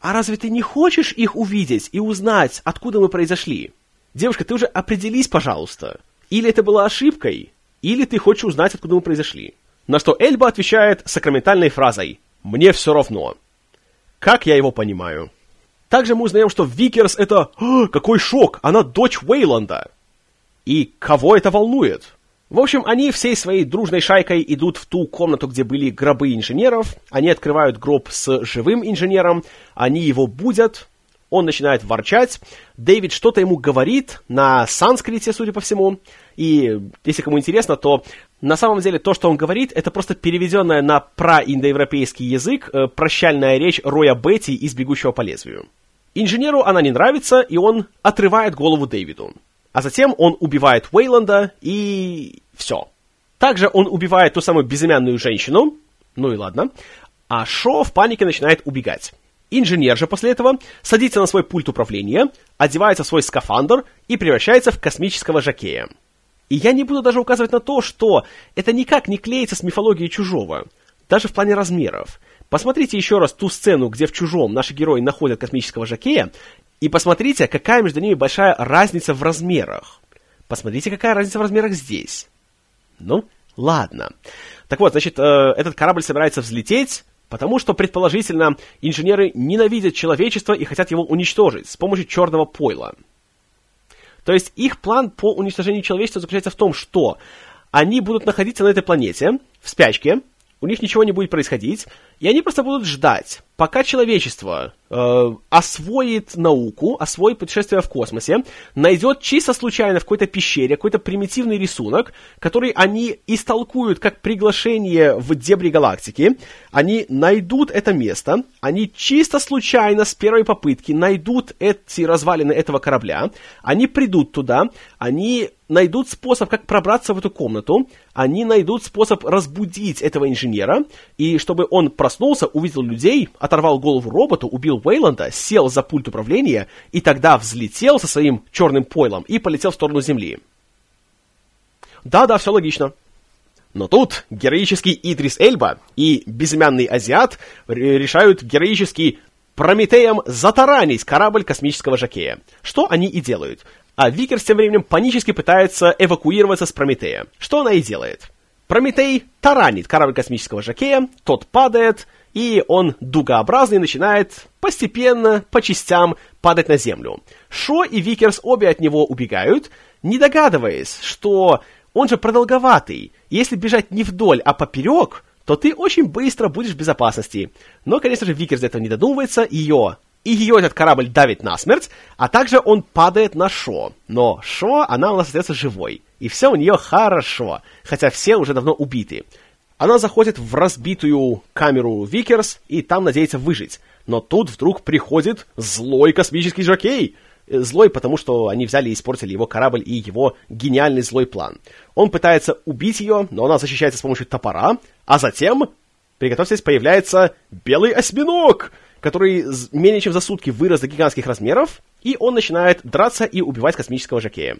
Speaker 1: а разве ты не хочешь их увидеть и узнать, откуда мы произошли? Девушка, ты уже определись, пожалуйста. Или это была ошибкой, или ты хочешь узнать, откуда мы произошли. На что Эльба отвечает сакраментальной фразой «Мне все равно». Как я его понимаю? Также мы узнаем, что Викерс это... О, какой шок! Она дочь Уэйланда! И кого это волнует? В общем, они всей своей дружной шайкой идут в ту комнату, где были гробы инженеров. Они открывают гроб с живым инженером. Они его будят. Он начинает ворчать. Дэвид что-то ему говорит на санскрите, судя по всему. И если кому интересно, то на самом деле то, что он говорит, это просто переведенная на праиндоевропейский язык э, прощальная речь Роя Бетти из «Бегущего по лезвию». Инженеру она не нравится, и он отрывает голову Дэвиду. А затем он убивает Уэйланда, и все. Также он убивает ту самую безымянную женщину, ну и ладно, а Шо в панике начинает убегать. Инженер же после этого садится на свой пульт управления, одевается в свой скафандр и превращается в космического жакея. И я не буду даже указывать на то, что это никак не клеится с мифологией чужого, даже в плане размеров. Посмотрите еще раз ту сцену, где в «Чужом» наши герои находят космического жакея, и посмотрите, какая между ними большая разница в размерах. Посмотрите, какая разница в размерах здесь. Ну, ладно. Так вот, значит, э, этот корабль собирается взлететь, потому что, предположительно, инженеры ненавидят человечество и хотят его уничтожить с помощью черного пойла. То есть их план по уничтожению человечества заключается в том, что они будут находиться на этой планете в спячке, у них ничего не будет происходить, и они просто будут ждать, пока человечество э, освоит науку, освоит путешествие в космосе, найдет чисто случайно в какой-то пещере какой-то примитивный рисунок, который они истолкуют как приглашение в дебри галактики, они найдут это место, они чисто случайно с первой попытки найдут эти развалины этого корабля, они придут туда, они найдут способ, как пробраться в эту комнату, они найдут способ разбудить этого инженера, и чтобы он проснулся, увидел людей, оторвал голову роботу, убил Уэйланда, сел за пульт управления, и тогда взлетел со своим черным пойлом и полетел в сторону Земли. Да-да, все логично. Но тут героический Идрис Эльба и безымянный азиат решают героически Прометеем затаранить корабль космического жокея. Что они и делают. А Викерс тем временем панически пытается эвакуироваться с Прометея. Что она и делает. Прометей таранит корабль космического жокея, тот падает, и он дугообразный начинает постепенно, по частям, падать на землю. Шо и Викерс обе от него убегают, не догадываясь, что он же продолговатый. Если бежать не вдоль, а поперек, то ты очень быстро будешь в безопасности. Но, конечно же, Викерс до этого не додумывается, ее и ее этот корабль давит насмерть, а также он падает на Шо. Но Шо, она у нас остается живой. И все у нее хорошо, хотя все уже давно убиты. Она заходит в разбитую камеру Викерс и там надеется выжить. Но тут вдруг приходит злой космический жокей. Э, злой, потому что они взяли и испортили его корабль и его гениальный злой план. Он пытается убить ее, но она защищается с помощью топора, а затем, приготовьтесь, появляется белый осьминог, который менее чем за сутки вырос до гигантских размеров, и он начинает драться и убивать космического жокея.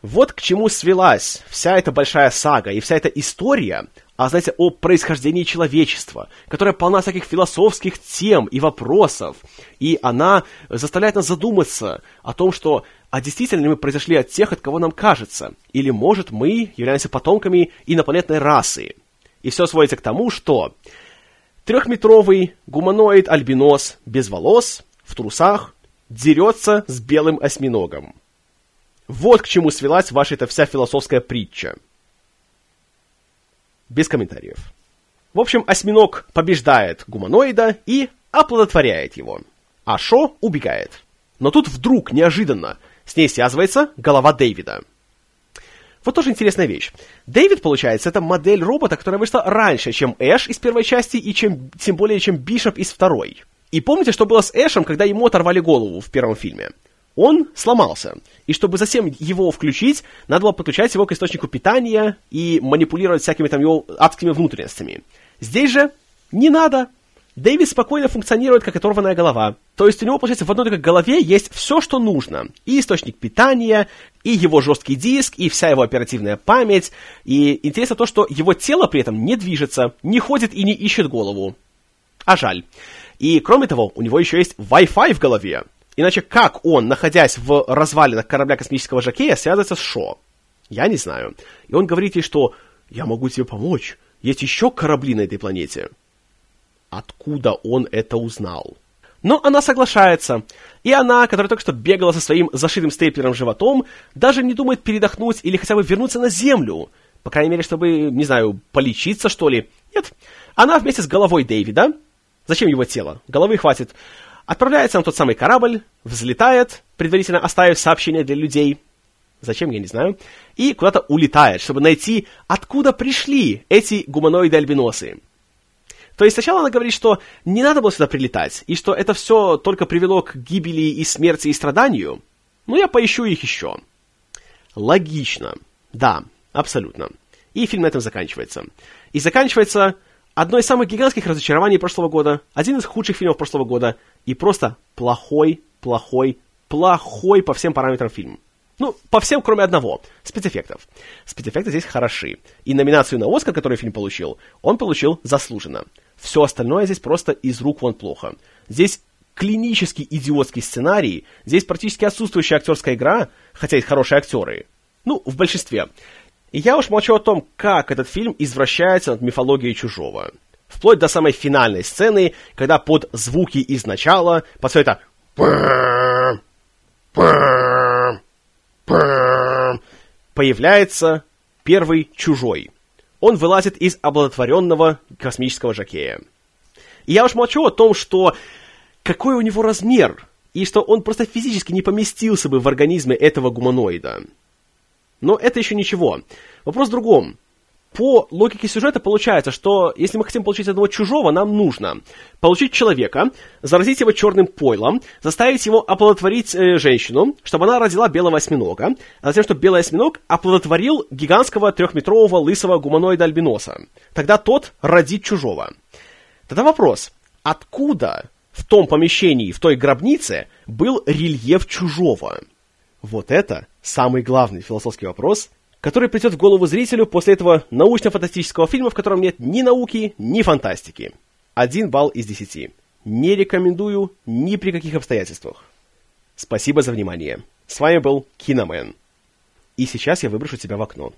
Speaker 1: Вот к чему свелась вся эта большая сага и вся эта история, а знаете, о происхождении человечества, которая полна всяких философских тем и вопросов, и она заставляет нас задуматься о том, что а действительно ли мы произошли от тех, от кого нам кажется, или, может, мы являемся потомками инопланетной расы. И все сводится к тому, что Трехметровый гуманоид-альбинос без волос, в трусах, дерется с белым осьминогом. Вот к чему свелась ваша-то вся философская притча. Без комментариев. В общем, осьминог побеждает гуманоида и оплодотворяет его. А Шо убегает. Но тут вдруг, неожиданно, с ней связывается голова Дэвида – вот тоже интересная вещь. Дэвид, получается, это модель робота, которая вышла раньше, чем Эш из первой части, и чем, тем более, чем Бишоп из второй. И помните, что было с Эшем, когда ему оторвали голову в первом фильме? Он сломался. И чтобы затем его включить, надо было подключать его к источнику питания и манипулировать всякими там его адскими внутренностями. Здесь же не надо. Дэвид спокойно функционирует, как оторванная голова. То есть у него, получается, в одной только голове есть все, что нужно. И источник питания, и его жесткий диск, и вся его оперативная память. И интересно то, что его тело при этом не движется, не ходит и не ищет голову. А жаль. И кроме того, у него еще есть Wi-Fi в голове. Иначе как он, находясь в развалинах корабля космического Жакея, связывается с Шо? Я не знаю. И он говорит ей, что «Я могу тебе помочь. Есть еще корабли на этой планете» откуда он это узнал. Но она соглашается. И она, которая только что бегала со своим зашитым стейплером животом, даже не думает передохнуть или хотя бы вернуться на землю. По крайней мере, чтобы, не знаю, полечиться, что ли. Нет. Она вместе с головой Дэвида, зачем его тело, головы хватит, отправляется на тот самый корабль, взлетает, предварительно оставив сообщение для людей, зачем, я не знаю, и куда-то улетает, чтобы найти, откуда пришли эти гуманоиды-альбиносы. То есть сначала она говорит, что не надо было сюда прилетать, и что это все только привело к гибели и смерти и страданию. Ну, я поищу их еще. Логично. Да, абсолютно. И фильм на этом заканчивается. И заканчивается одно из самых гигантских разочарований прошлого года, один из худших фильмов прошлого года, и просто плохой, плохой, плохой по всем параметрам фильм. Ну, по всем, кроме одного. Спецэффектов. Спецэффекты здесь хороши. И номинацию на Оскар, которую фильм получил, он получил заслуженно. Все остальное здесь просто из рук вон плохо. Здесь клинический идиотский сценарий, здесь практически отсутствующая актерская игра, хотя есть хорошие актеры. Ну, в большинстве. И я уж молчу о том, как этот фильм извращается над мифологией чужого. Вплоть до самой финальной сцены, когда под звуки из начала, под все это появляется первый чужой. Он вылазит из оплодотворенного космического жакея. И я уж молчу о том, что какой у него размер, и что он просто физически не поместился бы в организме этого гуманоида. Но это еще ничего. Вопрос в другом по логике сюжета получается, что если мы хотим получить одного чужого, нам нужно получить человека, заразить его черным пойлом, заставить его оплодотворить э, женщину, чтобы она родила белого осьминога, а затем, чтобы белый осьминог оплодотворил гигантского трехметрового лысого гуманоида альбиноса. Тогда тот родит чужого. Тогда вопрос, откуда в том помещении, в той гробнице был рельеф чужого? Вот это самый главный философский вопрос, который придет в голову зрителю после этого научно-фантастического фильма, в котором нет ни науки, ни фантастики. Один балл из десяти. Не рекомендую ни при каких обстоятельствах. Спасибо за внимание. С вами был Киномен. И сейчас я выброшу тебя в окно.